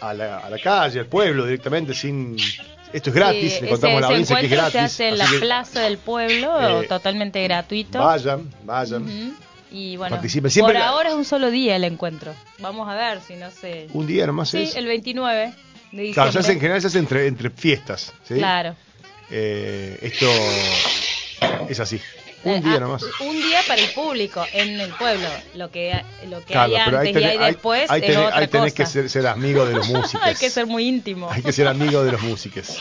a, la, a la calle, al pueblo directamente, sin esto es gratis, le contamos a la audiencia que es gratis. se hace en la plaza del pueblo, eh, totalmente gratuito. Vayan, vayan. Y bueno, por ahora es un solo día el encuentro. Vamos a ver si no sé. Un día nomás sí, el 29 de. Claro, se hace, en general se hace entre, entre fiestas. ¿sí? Claro. Eh, esto es así. Un día ah, nomás. Un día para el público, en el pueblo. Lo que, lo que hay antes y hay después ahí tenés, ahí tenés que ser, ser, amigo de los músicos. hay que ser muy íntimo. Hay que ser amigo de los músicos.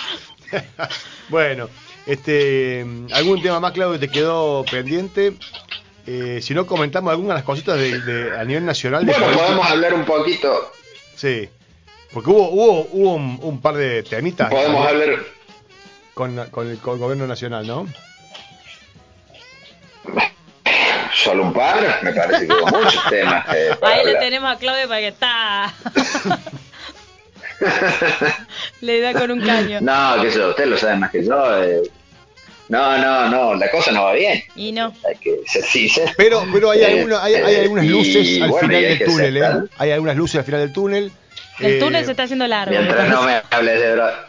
bueno, este, ¿algún tema más, Claudio, que te quedó pendiente? Eh, si no, comentamos algunas de las cositas de, a nivel nacional. Bueno, podemos hablar un poquito. Sí, porque hubo, hubo, hubo un, par de temitas. Podemos hablar. Con, con el gobierno nacional, ¿no? Solo un par, me parece que hubo muchos temas. Ahí le tenemos a Claudio para que está. le da con un caño. No, que eso, usted lo sabe más que yo. Eh. No, no, no, la cosa no va bien. Y no. Hay que ser Pero, pero hay, eh, hay, hay, algunas luces al final del túnel, ¿eh? Hay algunas luces al final del túnel. El túnel se está haciendo largo. Mientras no me hables de brotes.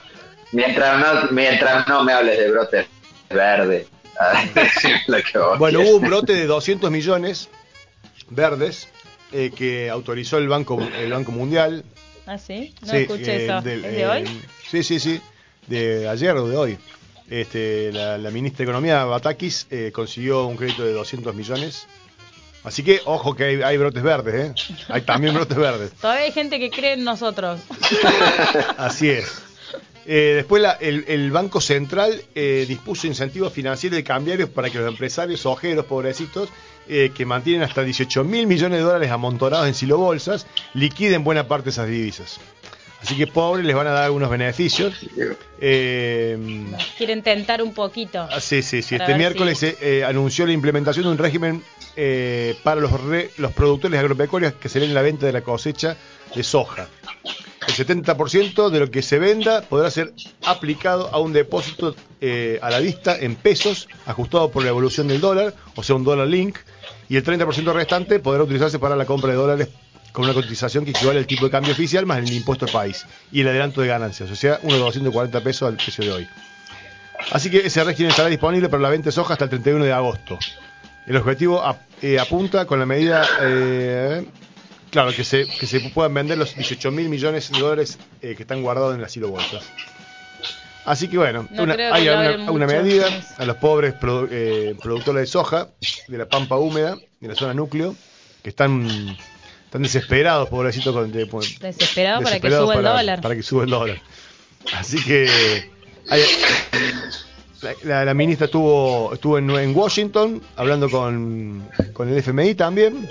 Mientras no, mientras no me hables de brotes verdes. bueno, hubo un brote de 200 millones verdes eh, que autorizó el Banco, el banco Mundial. ¿Ah, sí? No escuché eso. ¿Es de hoy? Eh, sí, sí, sí. De ayer o de hoy. Este, la, ministra de Economía, Batakis, eh, consiguió un crédito de 200 millones. Así que, ojo que hay, hay, brotes verdes, ¿eh? Hay también brotes verdes. Todavía hay gente que cree en nosotros. Así es. Eh, después el, Banco Central eh, dispuso incentivos financieros y cambiarios para que los empresarios ojeros, pobrecitos, eh, que mantienen hasta 18 mil millones de dólares amontonados en silobolsas, liquiden buena parte de esas divisas. Así que pobres les van a dar algunos beneficios. Quieren tentar un poquito. Ah, sí, sí, sí. Este miércoles se anunció la implementación de un régimen eh, para los, re- los productores agropecuarios que se leen la venta de la cosecha de soja. El 70% de lo que se venda podrá ser aplicado a un depósito eh, a la vista en pesos, ajustado por la evolución del dólar, o sea, un dólar link, y el 30% restante podrá utilizarse para la compra de dólares con una cotización que equivale al tipo de cambio oficial más el impuesto al país y el adelanto de ganancias, o sea, unos 240 pesos al precio de hoy. Así que ese régimen estará disponible para la venta de soja hasta el 31 de agosto. El objetivo ap- eh, apunta con la medida, eh, claro, que se, que se puedan vender los 18 mil millones de dólares eh, que están guardados en las bolsas. Así que bueno, No una- hay una, medida a los pobres produ- eh, productores de soja de la pampa húmeda, de la zona núcleo, que están, están desesperados, pobrecitos, con, de- por- Desesperado para que desesperados suba el para- dólar. Para que suba el dólar. Así que hay- la, la- la ministra estuvo, estuvo en, en Washington hablando con, con el FMI también.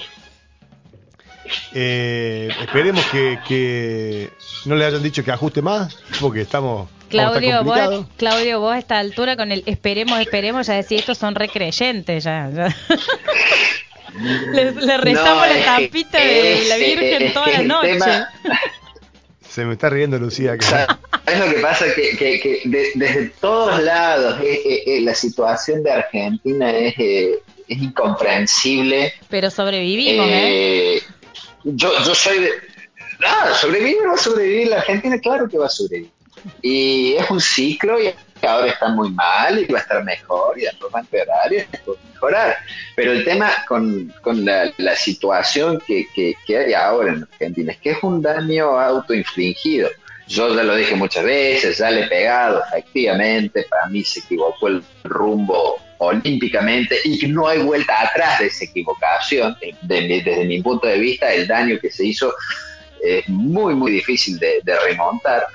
Eh, esperemos que, que no le hayan dicho que ajuste más, porque estamos. Claudio, vos, complicado. Claudio, vos a esta altura con el esperemos, esperemos, ya decís, estos son recreyentes ya. ya. le, le rezamos No, la tampita de la Virgen es toda la noche. tema- Se me está riendo Lucía. Que, ¿Sabes lo que pasa? Que, que, que de- desde todos lados eh, eh, eh, la situación de Argentina es, eh, es incomprensible. Pero sobrevivimos, ¿eh? Eh, yo, yo soy de... Ah, sobrevivir va a sobrevivir la Argentina, claro que va a sobrevivir. Y es un ciclo y ahora está muy mal y va a estar mejor y después va a empeorar y mejorar. Pero el tema con, con la, situación que, que, hay ahora en Argentina es que es un daño autoinfligido. Yo ya lo dije muchas veces, ya le he pegado, efectivamente, para mí se equivocó el rumbo olímpicamente y no hay vuelta atrás de esa equivocación. De mi- desde mi punto de vista, el daño que se hizo es muy, muy difícil de, de remontar.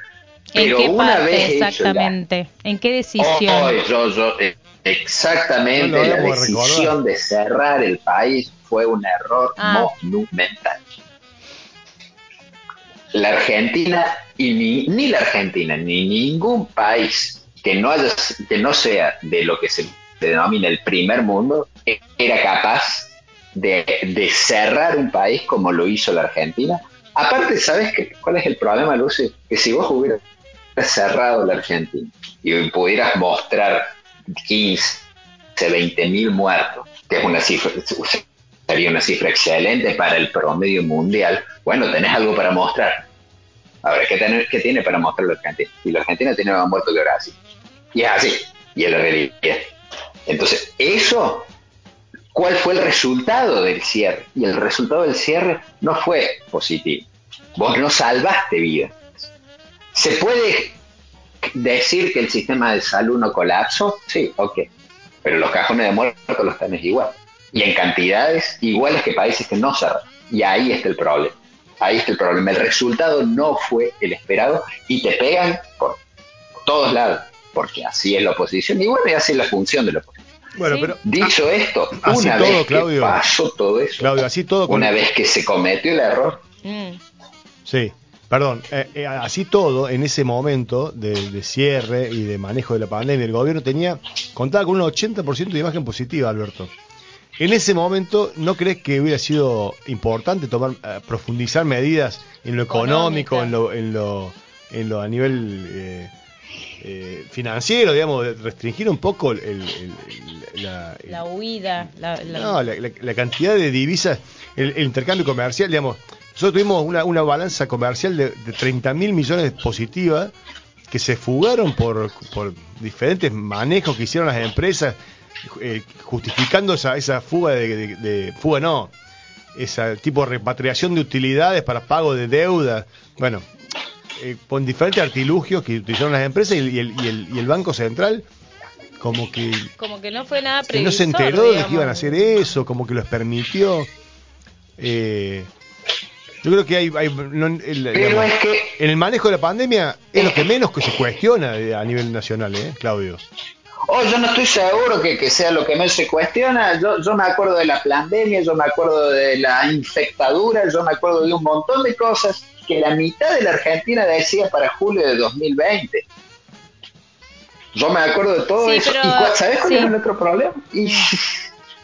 ¿En Pero qué una parte vez hecho exactamente? ¿En qué daño- decisión? Oh, yo, yo, eh, exactamente, No la recordar. decisión de cerrar el país fue un error Ah. monumental. La Argentina y ni, ni la Argentina ni ningún país que no haya, que no sea de lo que se denomina el primer mundo e- era capaz de, de cerrar un país como lo hizo la Argentina. Aparte, ¿sabes qué, cuál es el problema, Lucy? Que si vos hubieras cerrado la Argentina y pudieras mostrar 15, 20 mil muertos, que es una cifra, sería una cifra excelente para el promedio mundial, bueno, tenés algo para mostrar. Ahora, ¿qué, tener- qué tiene para mostrar la Argentina? Y la Argentina tiene más muertos que Brasil. Y es así, y es la. Entonces, eso, ¿cuál fue el resultado del cierre? Y el resultado del cierre no fue positivo. Vos no salvaste vidas. ¿Se puede decir que el sistema de salud no colapsó? Sí, ok. Pero los cajones de muertos los tenés igual. Y en cantidades iguales que países que no cerraron. Y ahí está el problema. Ahí está el problema. El resultado no fue el esperado y te pegan por todos lados. Porque así es la oposición. Y bueno, y así es la función de la oposición. bueno, Sí. pero Dicho esto, así una todo, vez Claudio. que pasó todo eso, Claudio, así todo con- una vez que se cometió el error, Mm. Sí, perdón, eh, eh, así todo, en ese momento de, de cierre y de manejo de la pandemia, el gobierno tenía, contaba con un 80% de imagen positiva, Alberto. En ese momento, ¿no crees que hubiera sido importante tomar, eh, profundizar medidas en lo económico, en lo, en lo, en lo a nivel eh, eh, financiero, digamos, restringir un poco el, el- el- la, La huida, la, la- no, la, cantidad de divisas, el intercambio comercial, digamos. Nosotros tuvimos una, una balanza comercial de, de 30 mil millones positiva que se fugaron por, por diferentes manejos que hicieron las empresas, eh, justificando esa, esa fuga de, de- de- fuga no, ese tipo de repatriación de utilidades para pago de deuda. Bueno, eh, con diferentes artilugios que utilizaron las empresas y, el- y el, y el- y el Banco Central como que como que no fue nada que no se previsor, enteró de que iban a hacer eso, como que los permitió. Eh, yo creo que hay, hay- no, el- pero digamos, es que en el manejo de la pandemia es lo que menos que se cuestiona a nivel nacional, ¿eh, Claudio? Oh, yo no estoy seguro que, que sea lo que menos se cuestiona. Yo, yo me acuerdo de la pandemia, yo me acuerdo de la infectadura, yo me acuerdo de un montón de cosas que la mitad de la Argentina decía para julio de 2020. Yo me acuerdo de todo Sí, eso. pero- ¿Y cuál- sabes cuál sí. es el otro problema? Y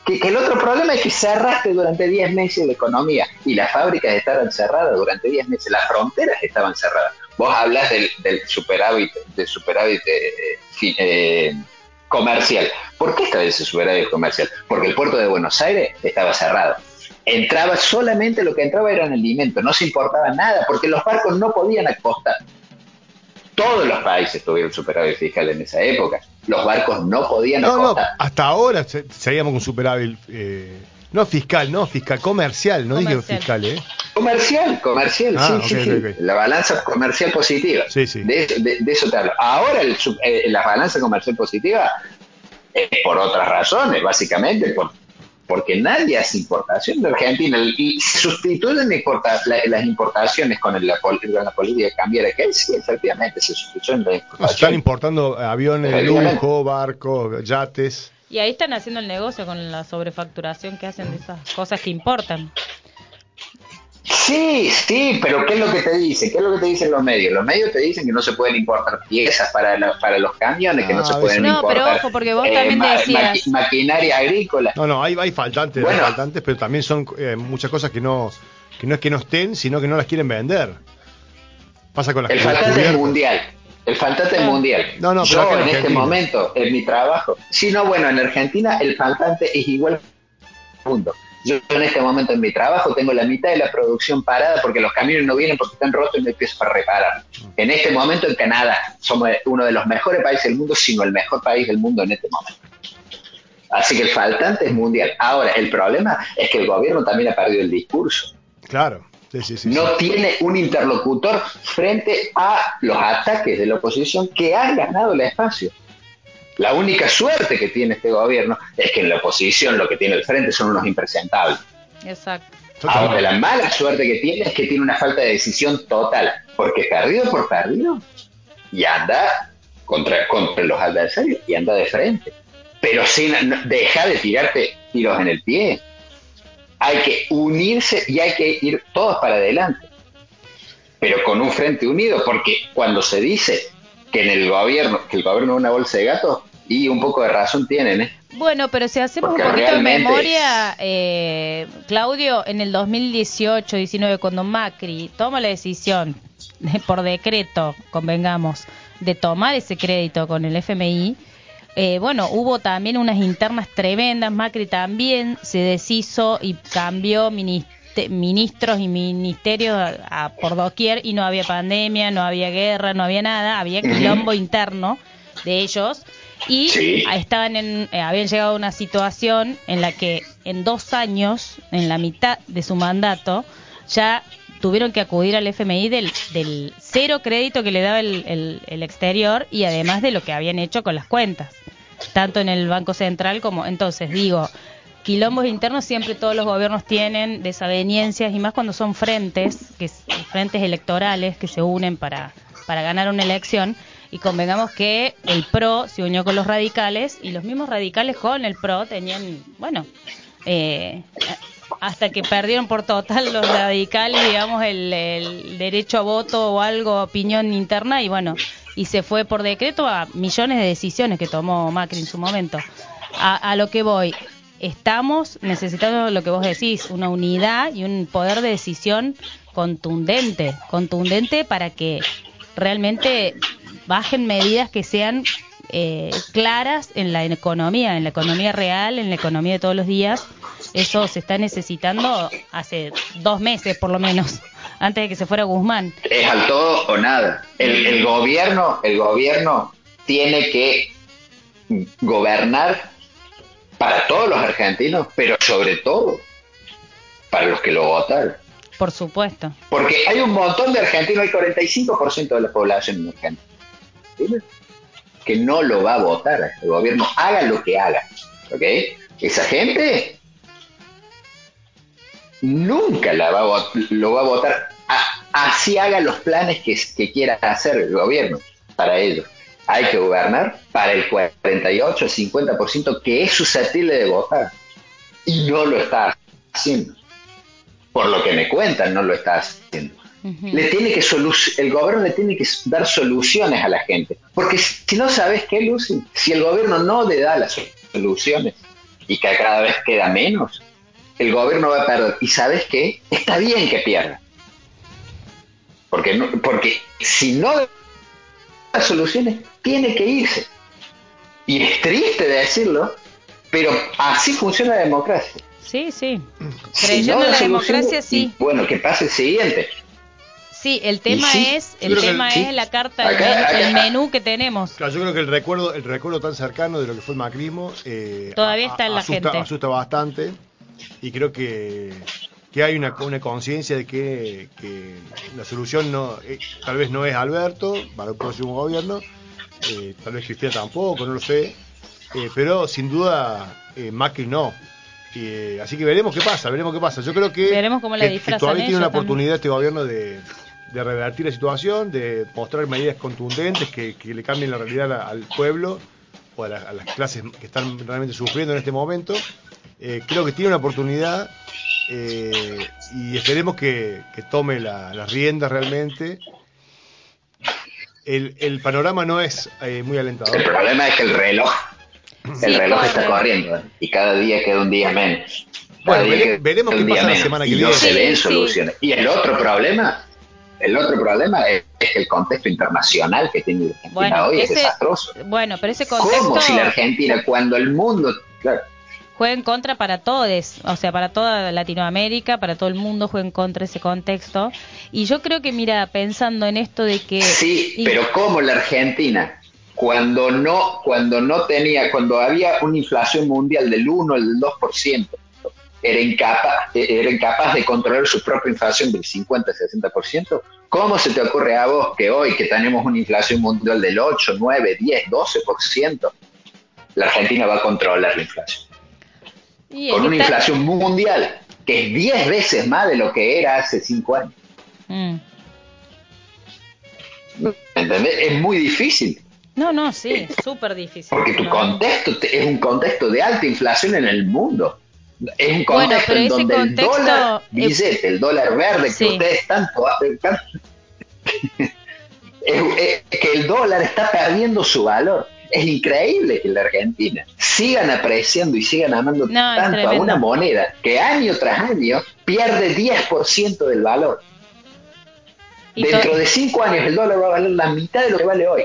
que, el otro problema es que cerraste durante 10 meses la economía y las fábricas estaban cerradas durante 10 meses, las fronteras estaban cerradas. Vos hablas del, superávit, del superávit eh, eh, comercial. ¿Por qué estaba ese superávit comercial? Porque el puerto de Buenos Aires estaba cerrado. Entraba solamente lo que entraba eran alimentos, no se importaba nada, porque los barcos no podían acostar. Todos los países tuvieron superávit fiscal en esa época. Los barcos no podían no, No, hasta ahora seguíamos con superávit. Eh, no fiscal, no fiscal, comercial, no dije fiscal, ¿eh? Comercial, comercial, ah, sí, sí, La balanza comercial positiva. Sí, sí. De, eso te hablo. Ahora eh, la balanza comercial positiva es por otras razones, básicamente, por porque nadie hace importación de Argentina y sustituyen las importaciones con, la política cambiaria que sí, efectivamente se sustituyen las importaciones. Están importando aviones de lujo, barcos, yates. Y ahí están haciendo el negocio con la sobrefacturación que hacen de esas cosas que importan. Sí, sí, pero ¿qué es lo que te dicen? ¿Qué es lo que te dicen los medios? Los medios te dicen que no se pueden importar piezas para, para los camiones, que no se ah, pueden no, importar. No, pero ojo, porque vos también eh, decías. maquinaria agrícola. No, no, hay, hay faltantes, hay faltantes, pero también son eh, muchas cosas que no, que no es que no estén, sino que no las quieren vender. Pasa con las El faltante es mundial. El faltante es ah. mundial. No, no, pero Yo en, este momento, en mi trabajo, si no, bueno, en Argentina el faltante es igual al mundo. Yo en este momento en mi trabajo tengo la mitad de la producción parada porque los camiones no vienen porque están rotos y no empiezo para reparar. En este momento en Canadá somos uno de los mejores países del mundo, sino el mejor país del mundo en este momento. Así que el faltante es mundial. Ahora, el problema es que el gobierno también ha perdido el discurso. Claro. no tiene un interlocutor frente a los ataques de la oposición que han ganado el espacio. La única suerte que tiene este gobierno es que en la oposición lo que tiene el frente son unos impresentables. Exacto. Ahora, la mala suerte que tiene es que tiene una falta de decisión total, porque perdido por perdido y anda contra, contra los adversarios y anda de frente. Pero sin deja de tirarte tiros en el pie. Hay que unirse y hay que ir todos para adelante. Pero con un frente unido, porque cuando se dice que en el gobierno, que el gobierno es una bolsa de gatos, y un poco de razón tienen, ¿eh? Bueno, pero si hacemos un poquito de memoria, eh, Claudio, en el 2018-19, cuando Macri toma la decisión, por decreto, convengamos, de tomar ese crédito con el FMI, eh, bueno, hubo también unas internas tremendas, Macri también se deshizo y cambió ministros y ministerios por doquier y no había pandemia, no había guerra, no había nada, había quilombo interno de ellos y estaban en, eh, habían llegado a una situación en la que en dos años, en la mitad de su mandato, ya tuvieron que acudir al FMI del, del cero crédito que le daba el, el, exterior y además de lo que habían hecho con las cuentas, tanto en el Banco Central como entonces digo, quilombos internos siempre todos los gobiernos tienen desavenencias y más cuando son frentes, que frentes electorales que se unen para, para ganar una elección y convengamos que el PRO se unió con los radicales y los mismos radicales con el PRO tenían, bueno, eh, hasta que perdieron por total los radicales, digamos, el, derecho a voto o algo, opinión interna y bueno, y se fue por decreto a millones de decisiones que tomó Macri en su momento. A, a lo que voy, estamos necesitando lo que vos decís, una unidad y un poder de decisión contundente, contundente para que realmente bajen medidas que sean eh, claras en la economía, en la economía real, en la economía de todos los días. Eso se está necesitando hace dos meses por lo menos, antes de que se fuera Guzmán. Es al todo o nada. El, gobierno, el gobierno tiene que gobernar para todos los argentinos, pero sobre todo para los que lo votaron. Por supuesto. Porque hay un montón de argentinos, hay 45% de la población en Argentina que no lo va a votar el gobierno, haga lo que haga. ¿Ok? Esa gente nunca la va lo va a votar. así haga los planes que, que quiera hacer el gobierno para ellos. Hay que gobernar para el 48, 50% que es susceptible de votar. Y no lo está haciendo. Por lo que me cuentan, no lo está haciendo le tiene que el gobierno le tiene que dar soluciones a la gente. Porque si no sabes qué, Lucy, si el gobierno no le da las soluciones, y que cada vez queda menos, el gobierno va a perder. ¿Y sabes qué? Está bien que pierda. Porque, no, porque si no las soluciones, tiene que irse. Y es triste decirlo, pero así funciona la democracia. Sí, sí. Si Creyendo no en la democracia, sí. y Bueno, que pase el siguiente. Sí, el tema sí, es, el que tema sí. es la carta, el, Acá- menú, acá- el menú que tenemos. Claro, yo creo que el recuerdo, el recuerdo tan cercano de lo que fue el macrismo eh, Todavía a- está en la asusta, gente. asusta bastante y creo que, que hay una, una conciencia de que, que la solución no eh, tal vez no es Alberto para el próximo gobierno, eh, tal vez Cristina tampoco, no lo sé, eh, pero sin duda eh, Macri no. Así que veremos qué pasa, veremos qué pasa. Yo creo que, Veremos cómo la que- que todavía tiene una también. oportunidad este gobierno de, de revertir la situación, de mostrar medidas contundentes que, que le cambien la realidad al pueblo o a, la- a las clases que están realmente sufriendo en este momento. Eh, creo que tiene una oportunidad eh, y esperemos que, que tome la- las riendas realmente. El, el panorama no es eh, muy alentador. El problema es que el reloj, el Sí, reloj corre. está corriendo y cada día queda un día menos. Cada Bueno, vere- veremos qué pasa la semana que y viene. No se ven sí. soluciones. Y el otro problema, el otro problema es, es que el contexto internacional que tiene la Argentina Bueno, hoy es desastroso. Bueno, pero ese contexto ¿Cómo si la Argentina, cuando el mundo, claro, juega en contra para todos, o sea, para toda Latinoamérica, para todo el mundo juega en contra ese contexto. Y yo creo que, mira, pensando en esto de que... Sí, y- pero como la Argentina, cuando no, cuando no tenía, cuando había una inflación mundial del 1 o del 2%, era incapaz, era incapaz de controlar su propia inflación del 50-60%, ¿cómo se te ocurre a vos que hoy que tenemos una inflación mundial del 8, 9, 10, 12%, la Argentina va a controlar la inflación? Y Con una inflación mundial que es 10 veces más de lo que era hace 5 años. Mm. ¿Entendés? Es muy difícil. No, no, sí, es súper difícil. Porque tu ¿no? contexto te- es un contexto de alta inflación en el mundo. Es un contexto en donde contexto el dólar es- billete, el dólar verde Sí. que ustedes tanto tan- es, es que el dólar está perdiendo su valor. Es increíble que la Argentina sigan apreciando y sigan amando No, tanto a una moneda que año tras año pierde 10% del valor. Dentro de cinco años el dólar va a valer la mitad de lo que vale hoy.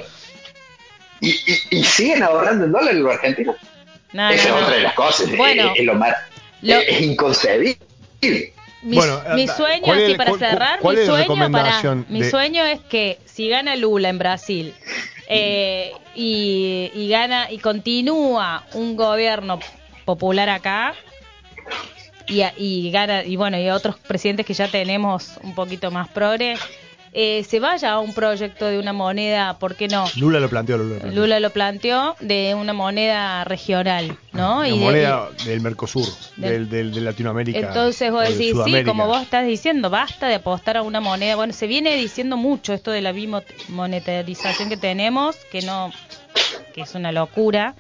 Y, y- y siguen ahorrando el dólar en los argentinos. No, Esa no, es no. otra de las cosas. es- Bueno, es, es lo más, lo- es, es inconcebible. Mi, Bueno, mi sueño, ¿cuál es para cuál- cerrar, cuál mi sueño, para, mi de- sueño es que si gana Lula en Brasil eh, y, y gana y continúa un gobierno popular acá y, y gana y bueno y otros presidentes que ya tenemos un poquito más progre eh, se vaya a un proyecto de una moneda, ¿por qué no? Lula lo planteó, Lula. lo planteó. Lula lo planteó de una moneda regional, ¿no? Y de- moneda del Mercosur, Del- del, de Latinoamérica. entonces vos decís, sí, como vos estás diciendo, basta de apostar a una moneda. Bueno, se viene diciendo mucho esto de la bimonetarización que tenemos, que no, que es una locura.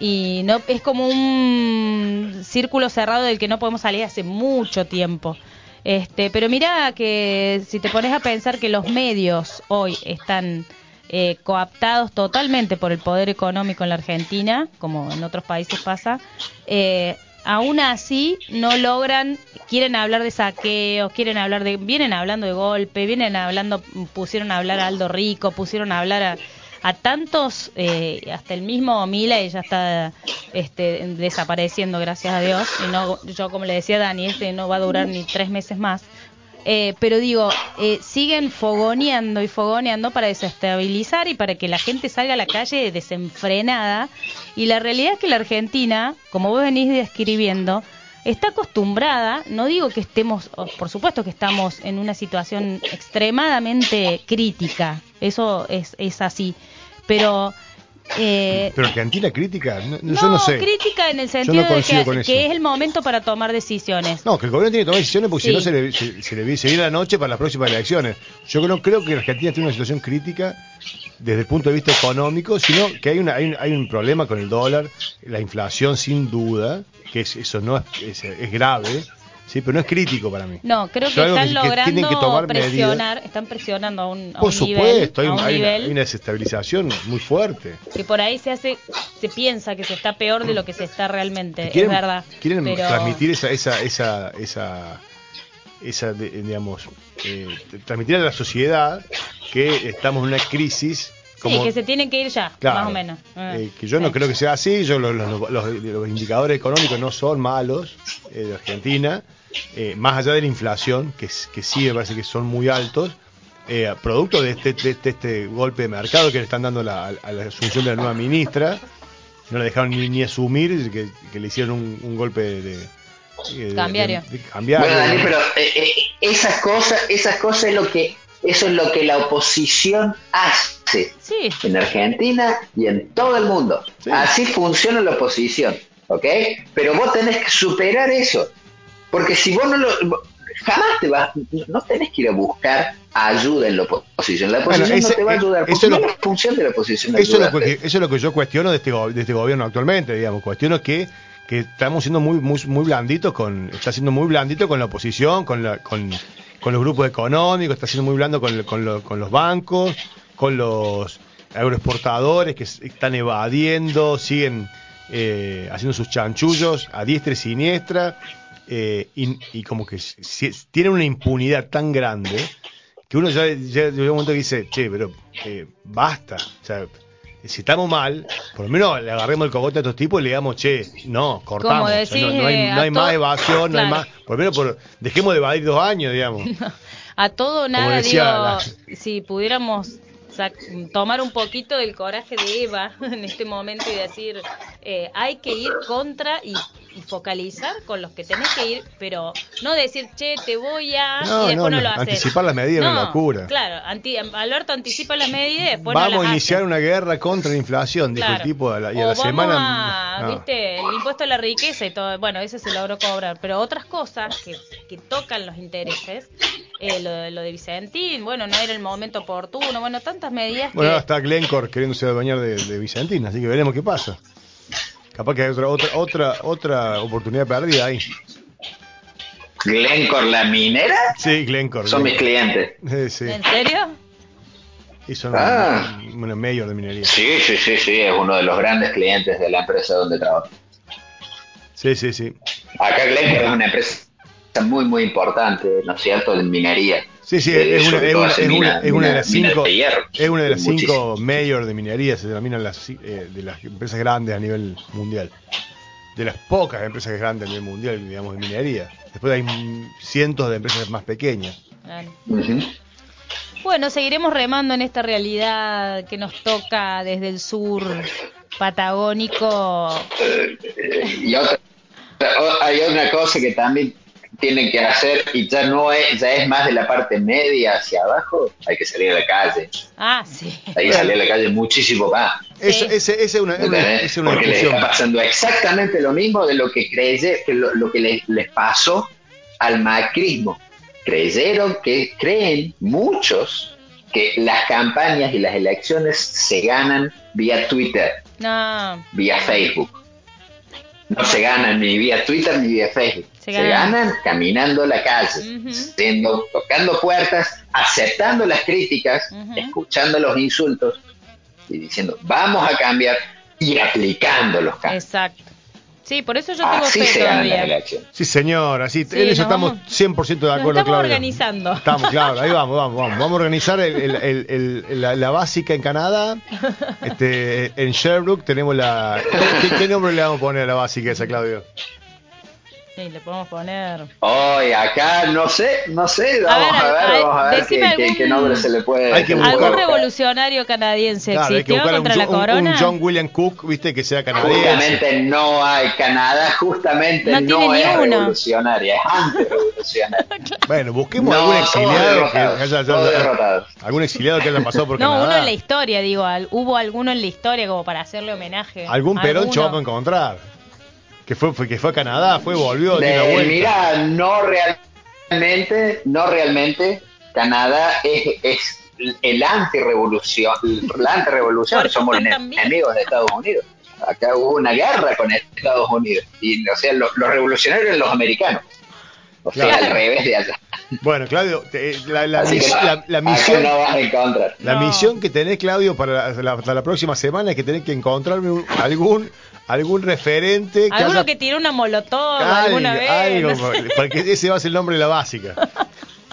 Y no es como un círculo cerrado del que no podemos salir hace mucho tiempo. Este, pero mira que si te pones a pensar que los medios hoy están eh, coaptados totalmente por el poder económico en la Argentina, como en otros países pasa, eh, aún así no logran, quieren hablar de saqueos, quieren hablar de, vienen hablando de golpe, vienen hablando, pusieron a hablar a Aldo Rico, pusieron a hablar a, a tantos, eh, hasta el mismo Mila y ya está este, desapareciendo, gracias a Dios, y no, yo como le decía Dani, este no va a durar ni tres meses más. Eh, pero digo, eh, siguen fogoneando y fogoneando para desestabilizar y para que la gente salga a la calle desenfrenada. Y la realidad es que la Argentina, como vos venís describiendo, está acostumbrada, no digo que estemos, por supuesto que estamos en una situación extremadamente crítica, eso es, es así, pero... eh, Pero Argentina crítica, no, no, yo no sé. crítica en el sentido no de que, que es el momento para tomar decisiones. No, que el gobierno tiene que tomar decisiones porque Sí. si no se le, se, se le viene la noche para las próximas elecciones. Yo no creo que Argentina tiene una situación crítica desde el punto de vista económico, sino que hay, una, hay, un, hay un problema con el dólar, la inflación sin duda, que es, eso no es, es, es grave, Sí, pero no es crítico para mí. No, creo que están que- logrando que medidas. presionar, están presionando a un, a Por un supuesto, nivel, hay, a un hay una, hay una desestabilización muy fuerte. que por ahí se hace, se piensa que se está peor de lo que se está realmente, quieren, es verdad. quieren pero- transmitir esa esa esa esa esa de- digamos eh, transmitir a la sociedad que estamos en una crisis como Sí, que se tienen que ir ya, Claro, más o menos. Ah, eh, que yo no sí. creo que sea así, yo los, los- los- los indicadores económicos no son malos eh, de Argentina, eh, más allá de la inflación, que, que sí me parece que son muy altos, eh, producto de este, de este, este golpe de mercado que le están dando la- a la asunción de la nueva ministra, no le dejaron ni, ni asumir, que, que le hicieron un, un golpe de, de- Cambiario. de- de cambiario. Bueno, Dani, pero eh, eh, esas cosas, esas cosas es lo que, eso es lo que la oposición hace Sí, en Argentina y en todo el mundo. Sí. Así funciona la oposición, ¿ok? Pero vos tenés que superar eso, porque si vos no lo, jamás te vas, no tenés que ir a buscar ayuda en la oposición. La Bueno, oposición ese- no te va a ayudar, eso porque no es función de la oposición. Eso es, lo que, eso es lo que yo cuestiono de este, de este gobierno actualmente, digamos. Cuestiono que, que estamos siendo muy, muy, muy blanditos con, está siendo muy blandito con la oposición, con, la, con, con los grupos económicos, está siendo muy blando con, con, lo- con los bancos, con los agroexportadores que están evadiendo, siguen eh, haciendo sus chanchullos a diestra y siniestra, eh, y, y como que si- tienen una impunidad tan grande que uno ya, llega un momento que dice, che, pero eh, basta. O sea, si estamos mal, por lo menos le agarremos el cogote a estos tipos y le digamos, che, no, cortamos. Como O sea, decís, no, no hay, eh, no hay más evasión, no hay más. Por lo menos por, dejemos de evadir dos años, digamos. a todo nada, decía digo, si pudiéramos tomar un poquito del coraje de Eva en este momento y decir, eh, hay que ir contra y, y focalizar con los que tenés que ir, pero no decir, che, te voy a... No, y después no, no, lo no, haces. anticipar las medidas es una No, locura. Claro, anti- Alberto anticipa las medidas y después Vamos no a iniciar hace. una guerra contra la inflación, dijo Claro. el tipo, a la- y a la vamos semana. a, no. viste, el impuesto a la riqueza y todo, bueno, ese se logró cobrar, pero otras cosas que, que tocan los intereses, eh, lo, de- lo de Vicentín, bueno, no era el momento oportuno, bueno, tantas medidas Bueno, que... está Glencore queriéndose adueñar de, de Vicentín, así que veremos qué pasa. Capaz que hay otra, otra, otra, otra oportunidad perdida ahí. Glencore, la minera, Sí, Glencore. son mis clientes. Sí, sí. ¿En serio? Y son Ah. una mayor de minería. Sí, sí, sí, sí, es uno de los grandes clientes de la empresa donde trabajo. Sí, sí, sí. Acá Glencore es una empresa muy, muy importante, ¿no es cierto?, de minería. Sí, sí, Eh, es una, sobre es todo una, hace es una- mina- es una de las cinco, de hierro. es una de las cinco mayor de minería, se denominan las, eh, de las empresas grandes a nivel mundial. De las pocas empresas grandes a nivel mundial, digamos, de minería. Después hay cientos de empresas más pequeñas. Claro. Bueno, seguiremos remando en esta realidad que nos toca desde el sur patagónico. Y otra, hay una cosa que también tienen que hacer y ya no es, ya es más de la parte media hacia abajo, hay que salir a la calle. Ah, sí. Hay que salir a la calle muchísimo más. Esa Sí. ese, ese es una, una- es Porque les está pasando exactamente lo mismo de lo que creye, que lo, lo que les, les pasó al macrismo. Creyeron que creen muchos que las campañas y las elecciones se ganan vía Twitter, No. vía Facebook. No se ganan ni vía Twitter ni vía Facebook. Se Se, ganan. caminando la calle, siendo- tocando puertas, aceptando las críticas, escuchando los insultos y diciendo vamos a cambiar y aplicando los cambios. Exacto. Sí, por eso yo tengo Así fe todavía. Sí, señor, así, Sí, en eso nos estamos vamos- 100% de Nos acuerdo, estamos Claudio. organizando. Estamos, claro, ahí vamos, vamos, vamos. Vamos a organizar el- el- el- el- la, la básica en Canadá. Este, en Sherbrooke tenemos la. ¿qué, qué nombre le vamos a poner a la básica esa, Claudio? Sí, le podemos poner. Hoy acá no sé, no sé, vamos ver, a ver, a ver, vamos a ver qué, algún- qué nombre se le puede Hay que buscar- ¿Algún revolucionario canadiense Claro, hay que existió un, contra la un- un corona? John William Cook, viste, que sea canadiense. Justamente no hay Canadá, justamente No no, es uno. revolucionaria, es antirrevolucionaria. Bueno, busquemos No, algún exiliado que haya, algún exiliado que haya pasado por No, uno Canadá. en la historia, digo, al- hubo alguno en la historia como para hacerle homenaje. Algún peroncho Alguno. vamos a encontrar. Que fue, fue- que fue a Canadá, fue, volvió, dio una Eh, vuelta. mira, no realmente, no realmente, Canadá es, es el antirrevolución, la eso somos enemigos de Estados Unidos. Acá hubo una guerra con Estados Unidos y o sea, los, los revolucionarios eran los americanos. O sea, al revés de allá. Bueno, Claudio, te- la, la que mis- la- la misión, no vas a encontrar. la No. misión que tenés, Claudio, para la, la- para la próxima semana es que tenés que encontrarme un- algún algún referente que Alguno haya que tiró una molotov algo, alguna vez. algo, no sé. porque ese va a ser el nombre de la básica.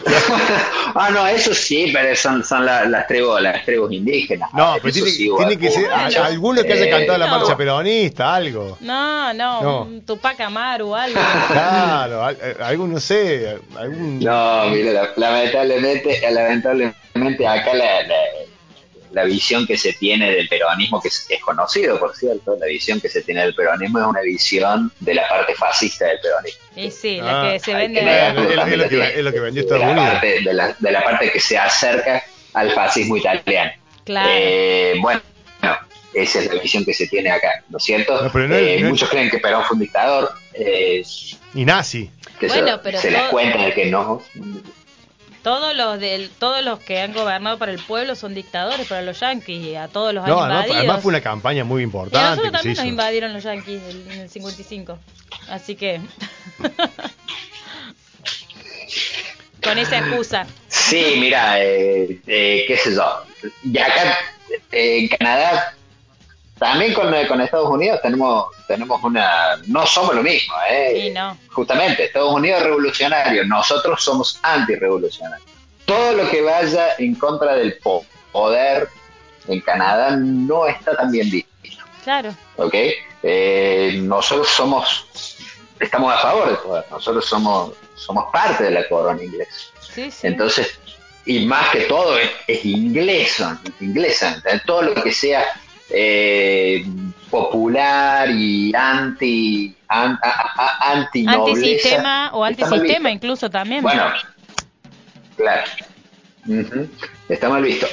ah, no, eso sí, pero son, son la- las tribus, las tribus indígenas. No, pero tiene, sí, tiene que ser Bueno. alguno que haya Eh, cantado la no. marcha peronista, algo. No, no, No. un Tupac Amaru, algo. Claro, al- eh, algún, no sé, algún... No, mira, la- lamentablemente, lamentablemente acá la, la, la visión que se tiene del peronismo, que es, es conocido, por cierto, la visión que se tiene del peronismo es una visión de la parte fascista del peronismo. Y sí, la Ah, que se vende que es lo- también es lo que- tiene. es lo que vendió de Estados la Unidos. parte- de, la, de la parte que se acerca al fascismo italiano. Claro. Eh, bueno, esa es la visión que se tiene acá, ¿no es cierto? No, pero no Eh, no muchos creen que Perón fue un dictador, eh, Y nazi. que Bueno, se, pero se les cuenta de que no. Todos los del, todos los que han gobernado para el pueblo son dictadores para los yanquis y a todos los han No, además, invadido. además fue una campaña muy y a importante nosotros también nos invadieron los yanquis en el 55. Así que con esa excusa. Sí, mira, eh, eh, qué sé yo. Y acá eh, en Canadá, también con, eh, con Estados Unidos tenemos tenemos una... No somos lo mismo, ¿eh? Sí, no. Justamente, Estados Unidos es revolucionario, nosotros somos antirrevolucionarios. Todo lo que vaya en contra del po- poder en Canadá no está tan bien visto. Claro. ¿ok? Eh, nosotros somos, estamos a favor del poder, nosotros somos, somos parte de la corona inglesa. Sí, sí. Entonces, y más que todo es, es inglesa, inglesa, ¿entendés? todo lo que sea eh, popular y anti, an, a- a- anti antisistema o antisistema incluso también. Bueno, claro. Está mal visto.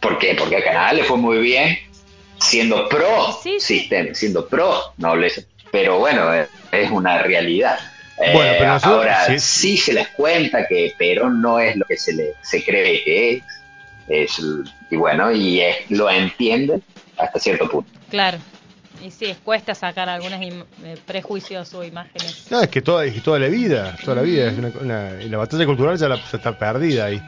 ¿Por qué? Porque a Canadá le fue muy bien siendo pro Sí, sí. sistema, siendo pro nobleza. Pero bueno, eh, es una realidad. Eh, Bueno, pero nosotros- ahora sí. sí. se les cuenta que Perón no es lo que se le se cree que es. es y bueno, y es- lo entienden hasta cierto punto. Claro. Y sí, es cuesta sacar algunos im- eh, prejuicios o imágenes. No, es que toda, es que toda la vida, toda la vida, es una, una- y la batalla cultural ya, la, ya está perdida ahí.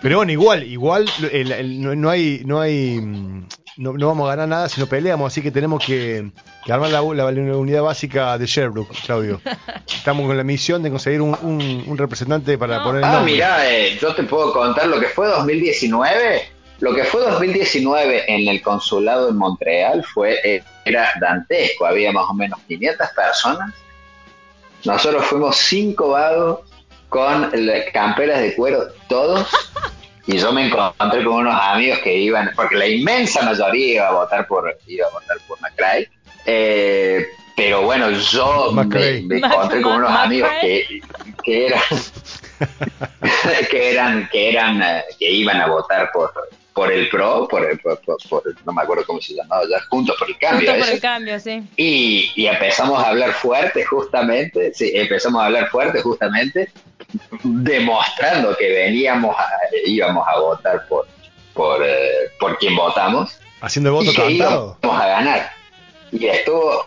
Pero bueno, igual, igual el- el- no, no hay, no hay, mm, no, no vamos a ganar nada si no peleamos, así que tenemos que, que armar la, la- la unidad básica de Sherbrooke, Claudio. Estamos con la misión de conseguir un, un- un representante para No. poner el Ah, nombre. mira, eh, yo te puedo contar lo que fue 2019. Lo que fue 2019 en el consulado en Montreal fue eh, era dantesco. Había más o menos 500 personas. Nosotros fuimos cinco vagos con camperas de cuero todos. Y yo me encontré con unos amigos que iban, porque la inmensa mayoría iba a votar por, iba a votar por McRae. Eh, pero bueno, yo me, me encontré con unos Mac- amigos que, que eran que eran que eran eh, que iban a votar por por el pro por, el- por, por- por- no me acuerdo cómo se llamaba ya juntos por el cambio Justo por el cambio, sí. y, y empezamos a hablar fuerte justamente sí empezamos a hablar fuerte justamente demostrando que veníamos a- íbamos a votar por por eh, por quien votamos Haciendo el voto y que cantado. íbamos a ganar. Y estuvo.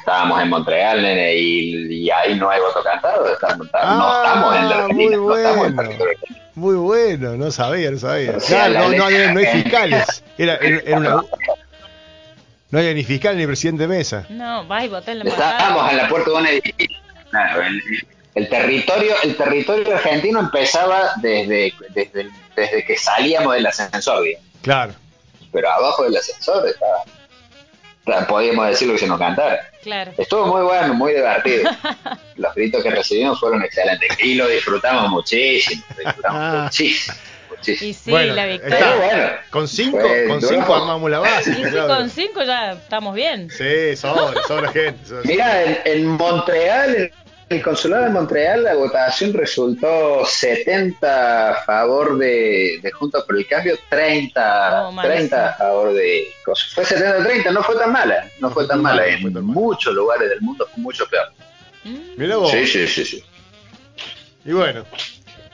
Estábamos en Montreal, nene, y, y ahí no hay voto cantado. Estamos- Ah, no estamos en la Argentina, muy no estamos en bueno. territorio argentino. Muy bueno, no sabía, no sabía. Claro, la no, no, no hay fiscales. Era, era- era una... No había ni fiscal ni presidente de mesa. No, vas y votá en la Estábamos en la puerta de un edificio. Claro, el, territorio, el territorio argentino empezaba desde, desde, desde que salíamos del ascensor, digamos. Claro. pero abajo del ascensor estaba- podíamos decir lo que se nos cantara. Claro. Estuvo muy bueno, muy divertido. Los gritos que recibimos fueron excelentes y lo disfrutamos muchísimo, lo disfrutamos Ah. muchísimo, muchísimo. Y sí, Bueno, la está. victoria. Pero bueno, Con cinco, con cinco armamos la base. Y sí, Claudio. con cinco ya estamos bien. Sí, sobra, sobra gente. sobra- mira, en, en Montreal, en el consulado de Montreal, la votación resultó 70 a favor de, de Juntos por el Cambio, 30, Oh, malísimo. 30 a favor de cosas. Fue 70-30, no fue tan mala, no fue tan mala. En muchos lugares del mundo fue mucho peor. Mm, Mirá vos. Sí, sí, sí, sí. Y bueno.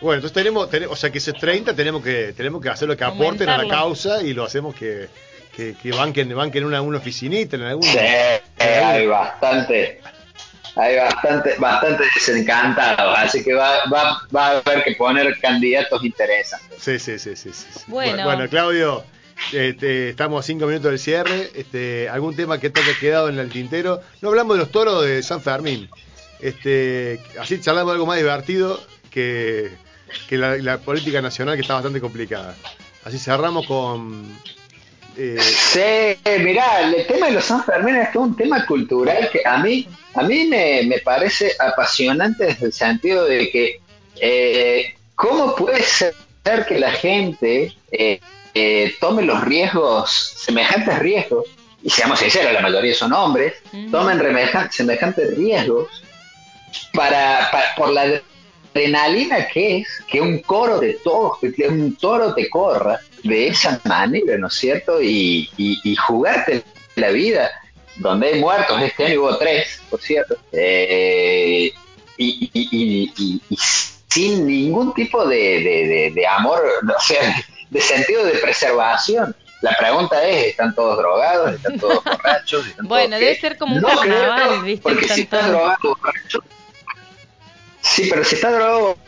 Bueno, entonces tenemos, tenemos, o sea que ese 30 tenemos que, tenemos que hacer lo que aporten a la causa y lo hacemos que, que, que banquen, banquen una, una oficinita en algún. Sí, hay bastante. Hay bastante, bastante desencantados, así que va, va, va a haber que poner candidatos interesantes. Sí, sí, sí, sí. sí. Bueno. bueno, Claudio, este, estamos a cinco minutos del cierre. Este, ¿Algún tema que te haya quedado en el tintero? No hablamos de los toros de San Fermín. Este, así charlamos de algo más divertido que, que la, la política nacional que está bastante complicada. Así cerramos con... eh, Sí, mirá, el tema de los San Fermín es todo un tema cultural que a mí, a mí me, me parece apasionante desde el sentido de que eh, cómo puede ser que la gente eh, eh, tome los riesgos, semejantes riesgos, y seamos sinceros, la mayoría son hombres, tomen semejantes riesgos para, para- por la adrenalina que es que un coro de toros, que un toro te corra de esa manera, ¿no es cierto? Y, y, y jugarte la vida, donde hay muertos, este año hubo tres, por cierto, eh, y, y- y- y- y sin ningún tipo de, de- de- de amor, o sea, de sentido de preservación. La pregunta es, ¿están todos drogados? ¿Están todos borrachos? ¿Están Bueno, todos debe qué? ser como un No carnaval, creo, ¿viste? Porque Que si están está todos- drogado borracho... Sí, pero si está drogado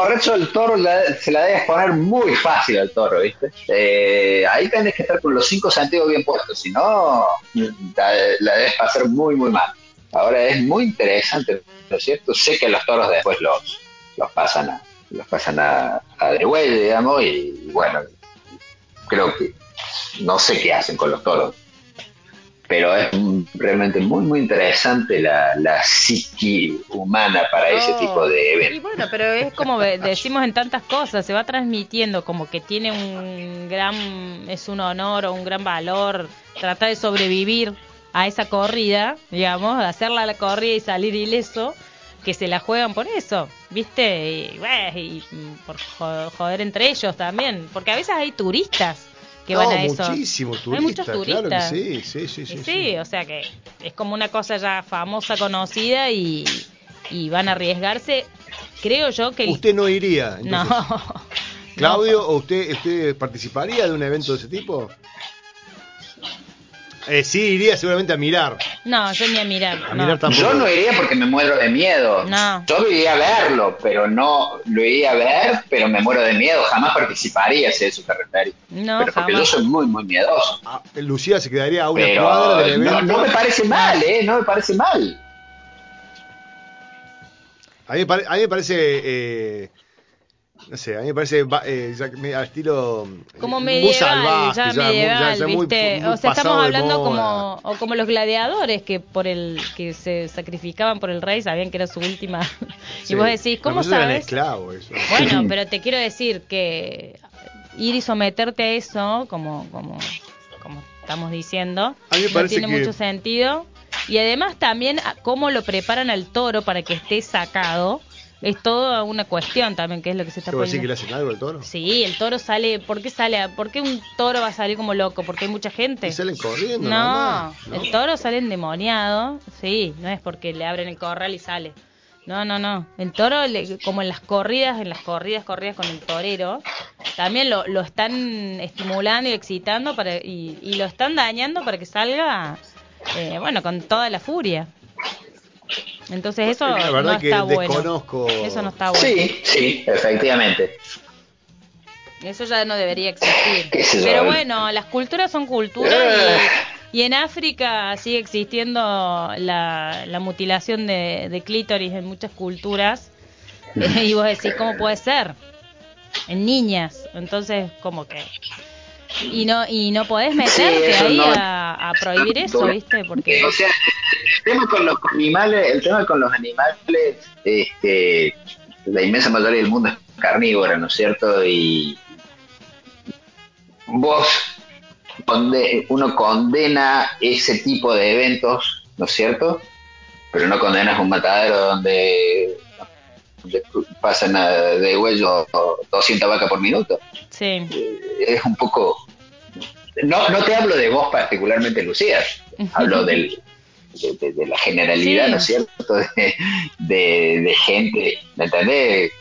borracho, el toro se la debes poner muy fácil al toro, ¿viste? Eh, ahí tenés que estar con los cinco sentidos bien puestos, si no, la, la debes pasar muy, muy mal. Ahora es muy interesante, ¿no es cierto? Sé que los toros después los, los pasan a los pasan a, a digamos, y, bueno, creo que no sé qué hacen con los toros. Pero es realmente muy, muy interesante la, la psique humana para ese Oh. tipo de Y eventos. bueno, pero es como decimos en tantas cosas, se va transmitiendo como que tiene un gran, es un honor o un gran valor tratar de sobrevivir a esa corrida, digamos, hacerla la corrida y salir ileso, que se la juegan por eso, ¿viste? Y, bueno, y, mm, por jo- joder entre ellos también, porque a veces hay turistas que no, van a eso. muchísimos Hay turistas, muchos claro que turistas. sí, sí, sí, sí. sí, sí. o sea que es como una cosa ya famosa, conocida y, y van a arriesgarse. Creo yo que... el- Usted no iría, no. Claudio, ¿o usted, usted participaría de un evento de ese tipo? Eh, sí, iría seguramente a mirar. No, yo ni a mirar. A no. mirar tampoco. Yo no iría porque me muero de miedo. No. Yo iría a verlo, pero no lo iría a ver, pero me muero de miedo. Jamás participaría, si eso te referís. No, pero porque jamás. yo soy muy, muy miedoso. Ah, Lucía se quedaría a una Pero cuadra del no me parece mal, ¿eh? No me parece mal. A mí, me pare- a mí me parece. eh, no sé, a mí me parece eh, al estilo. eh, Como medieval, ya, ya- medieval, ya muy- ¿viste? muy o sea, estamos hablando como o como los gladiadores que por el que se sacrificaban por el rey, sabían que era su última. Sí. y vos decís, ¿cómo eso eran sabes? esclavos, eso. Bueno, pero te quiero decir que ir y someterte a eso, como, como, como estamos diciendo, no tiene que- mucho sentido. Y además también cómo lo preparan al toro para que esté sacado, es toda una cuestión también, que es lo que se está ¿Te voy a decir que poniendo. le hacen algo al toro? Sí, el toro sale, ¿por qué sale? ¿Por qué un toro va a salir como loco? Porque hay mucha gente. Y salen corriendo. No, nada más, ¿no? el toro sale endemoniado, sí, no es porque le abren el corral y sale. No, no, no. El toro, le- como en las corridas, en las corridas, corridas con el torero, también lo, lo están estimulando y excitando para, y, y lo están dañando para que salga, eh, bueno, con toda la furia. Entonces eso La no que está bueno. Eso no está bueno. Sí, sí, efectivamente. Eso ya no debería existir. Pero bueno, las culturas son culturas Eh. y, y en África sigue existiendo la, la mutilación de, de clítoris en muchas culturas. y vos decís, ¿cómo puede ser? En niñas. Entonces, como que... Y no y no podés meterte ahí no- a, a prohibir eso, ¿viste? Porque... O sea, el tema con los animales, el tema con los animales, este, la inmensa mayoría del mundo es carnívora, ¿no es cierto? Y vos, conde- uno condena ese tipo de eventos, ¿no es cierto? Pero no condenas un matadero donde pasan a- de huello 200 vacas por minuto Sí. es un poco... No, no te hablo de vos particularmente, Lucía, hablo del, de, de- de la generalidad, Sí. ¿no es cierto? De, de- gente, ¿me entendés?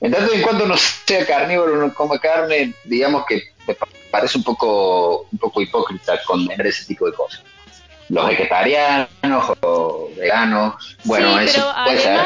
En tanto en cuanto no sea carnívoro, no coma carne, digamos que me pa- parece un poco, un poco hipócrita condenar ese tipo de cosas. los vegetarianos o veganos. Bueno, sí, eso pero puede ser.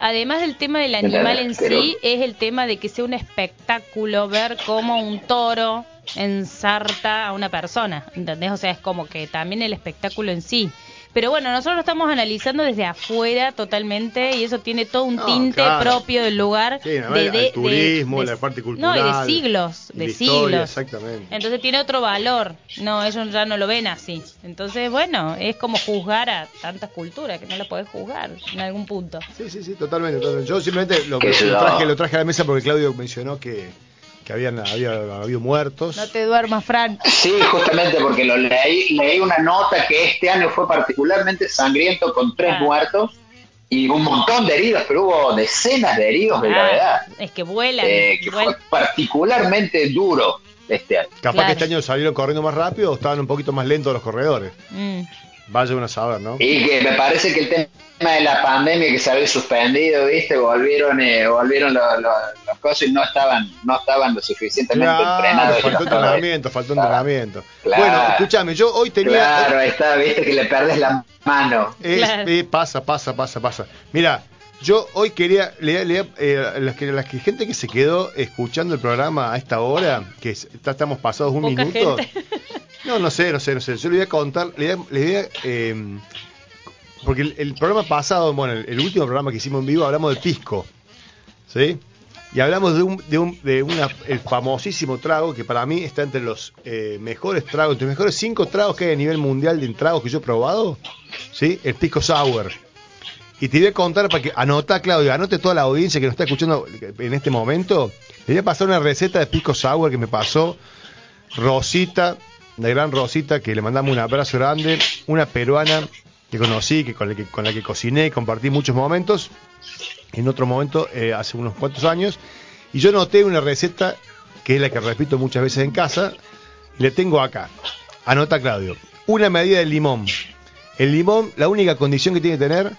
Además, del tema del animal en sí, es el tema de que sea un espectáculo ver cómo un toro ensarta a una persona, ¿entendés? O sea, es como que también el espectáculo en sí. Pero bueno, nosotros lo estamos analizando desde afuera totalmente y eso tiene todo un No, tinte claro. propio del lugar. Sí, más el turismo, la parte cultural, No, y de siglos, de historia, siglos. exactamente. Entonces tiene otro valor. No, ellos ya no lo ven así. Entonces, bueno, es como juzgar a tantas culturas que no la podés juzgar en algún punto. Sí, sí, sí, totalmente. totalmente. Yo simplemente lo, Que traje, lo traje a la mesa porque Claudio mencionó que, que habían había habido muertos. No te duermas, Fran. Sí, justamente porque lo leí, leí una nota que este año fue particularmente sangriento con tres Ah. muertos y un montón de heridos, pero hubo decenas de heridos de Ah, gravedad, es que vuelan. eh, que fue particularmente duro este año. Capaz Claro. que este año salieron corriendo más rápido o estaban un poquito más lentos los corredores. Mm. Vaya uno a saber, ¿no? Y que me parece que el tema de la pandemia que se había suspendido, viste, volvieron, eh, volvieron los, los, los cosas y no estaban, no estaban lo suficientemente Claro, entrenados. faltó entrenamiento, faltó Claro. entrenamiento. Claro. Bueno, escúchame, yo hoy tenía... Claro, ahí está, viste que le perdés la mano. Es- Claro. eh, pasa, pasa, pasa, pasa. Mira, yo hoy quería leer, leer, eh, las que las que gente que se quedó escuchando el programa a esta hora, que es- está- estamos pasados un Poca minuto. gente. No, no sé, no sé, no sé. Yo le voy a contar, le le eh, porque el, programa pasado, bueno, el, último programa que hicimos en vivo hablamos del pisco, ¿sí? Y hablamos de un, de un, de una, el famosísimo trago que para mí está entre los eh, mejores tragos, entre los mejores cinco tragos que hay a nivel mundial de tragos que yo he probado, ¿sí? El pisco sour. Y te voy a contar para que anota, Claudio, anote toda la audiencia que nos está escuchando en este momento. Le voy a pasar una receta de pisco sour que me pasó Rosita, la gran Rosita, que le mandamos un abrazo grande, una peruana que conocí, que con la que, con la que cociné compartí muchos momentos, en otro momento, eh, hace unos cuantos años, y yo noté una receta que es la que repito muchas veces en casa, y le tengo acá. Anota, Claudio, una medida de limón. El limón, la única condición que tiene que tener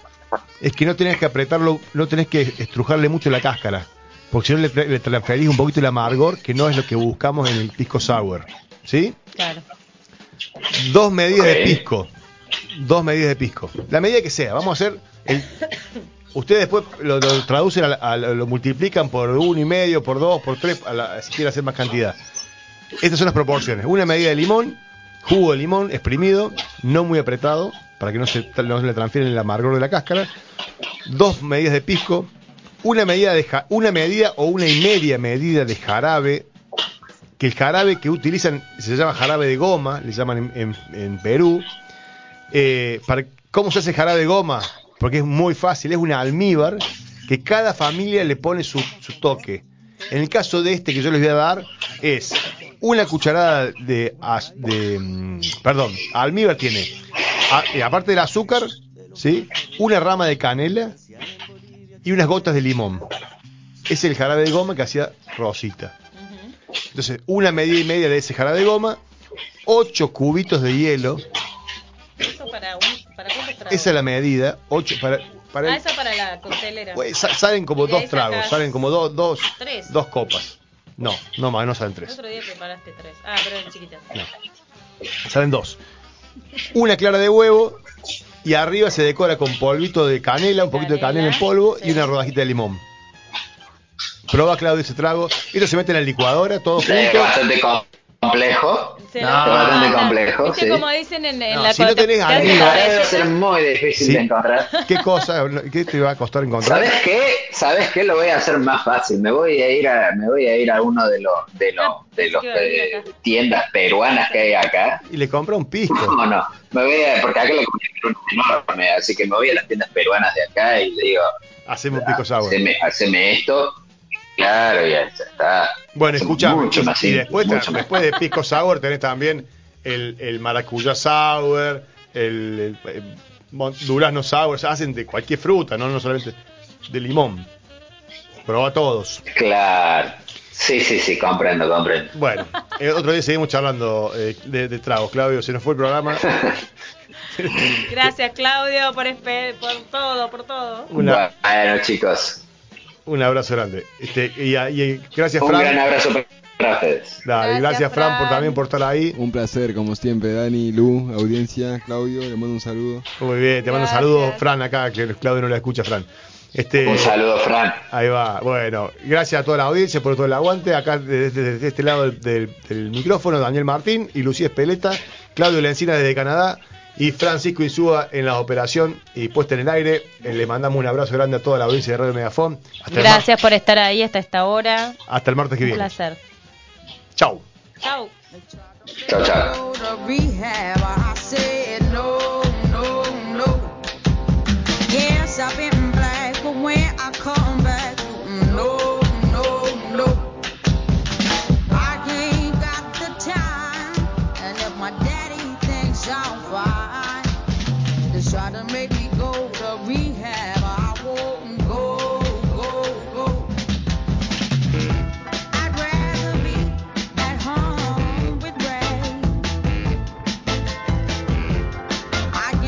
es que no tenés que apretarlo, no tenés que estrujarle mucho la cáscara, porque si no le, le transferís un poquito el amargor, que no es lo que buscamos en el pisco sour. ¿Sí? Claro. Dos medidas de pisco. Dos medidas de pisco. La medida que sea. Vamos a hacer. El, ustedes después lo, lo traducen, a la- a lo multiplican por uno y medio, por dos, por tres, a la- si quieren hacer más cantidad. Estas son las proporciones. Una medida de limón, jugo de limón exprimido, no muy apretado, para que no se, no se le transfieren el amargor de la cáscara. Dos medidas de pisco. Una medida, de, ja- una medida o una y media medida de jarabe que el jarabe que utilizan se llama jarabe de goma, le llaman en, Perú. Eh, ¿Cómo se hace jarabe de goma? Porque es muy fácil, es una almíbar que cada familia le pone su, toque. En el caso de este que yo les voy a dar es una cucharada de, mm, perdón, almíbar tiene, eh, aparte del azúcar, ¿sí? una rama de canela y unas gotas de limón. Es el jarabe de goma que hacía Rosita. Entonces, una medida y media de ese jarabe de goma, 8 cubitos de hielo, Eso para, un, para esa es la medida, 8 para, para Ah, eso para la coctelera. pues, sa- salen como dos tragos, salen como dos, dos, tres. dos copas. No, no más, no salen El tres, otro día preparaste tres. Ah, pero en chiquitas. salen dos. Una clara de huevo y arriba se decora con polvito de canela, un poquito de canela en polvo y una rodajita de limón. Proba, Claudio, ese trago. Esto se mete en la licuadora, todo Es junto. bastante com- complejo. No, bastante Ah, complejo, ¿Viste sí. cómo dicen en, en No, la si no tenés Ahora debe ser muy difícil Sí. de encontrar. ¿Qué cosa? ¿Qué te va a costar encontrar? ¿Sabes qué? ¿Sabes qué? Lo voy a hacer más fácil. Me voy a ir a, me voy a ir a uno de los de los Ah, de los eh, tiendas peruanas que hay acá. Y le compra un pisco. No, no. Me voy a, porque acá la comida es enorme, así que me voy a las tiendas peruanas de acá y le digo, Hacemos un pisco sour. haceme, haceme esto. Claro, ya está. Bueno, escucha, mucho y, después, mucho más. después de pisco sour tenés también el, el maracuyá sour, el, el- durazno sour, o sea, hacen de cualquier fruta, no, no solamente de limón. Proba todos. Claro. Sí, sí, sí, comprendo, comprendo. Bueno, el otro día seguimos charlando eh, de, de tragos, Claudio, se nos fue el programa. Gracias, Claudio, por, por todo, por todo. Una- Bueno, chicos, un abrazo grande. Este, y, y gracias, un Fran. gran abrazo para ustedes. Dale, Gracias, gracias, Fran, por también por estar ahí. Un placer, como siempre, Dani, Lu, audiencia, Claudio, le mando un saludo. Muy bien, te mando Gracias. saludos, Fran, acá, que Claudio no la escucha, Fran. Este, Un saludo, Fran. Ahí va. Bueno, gracias a toda la audiencia por todo el aguante. Acá desde, desde este lado del, del- del micrófono, Daniel Martín y Lucía Espeleta, Claudio Lencina desde Canadá y Francisco y Insúa en la operación y puesta en el aire. Eh, le mandamos un abrazo grande a toda la audiencia de Radio Megafón. Gracias por estar ahí hasta esta hora. Hasta el martes que viene. Un placer. Chau. Chau. Chau, chau.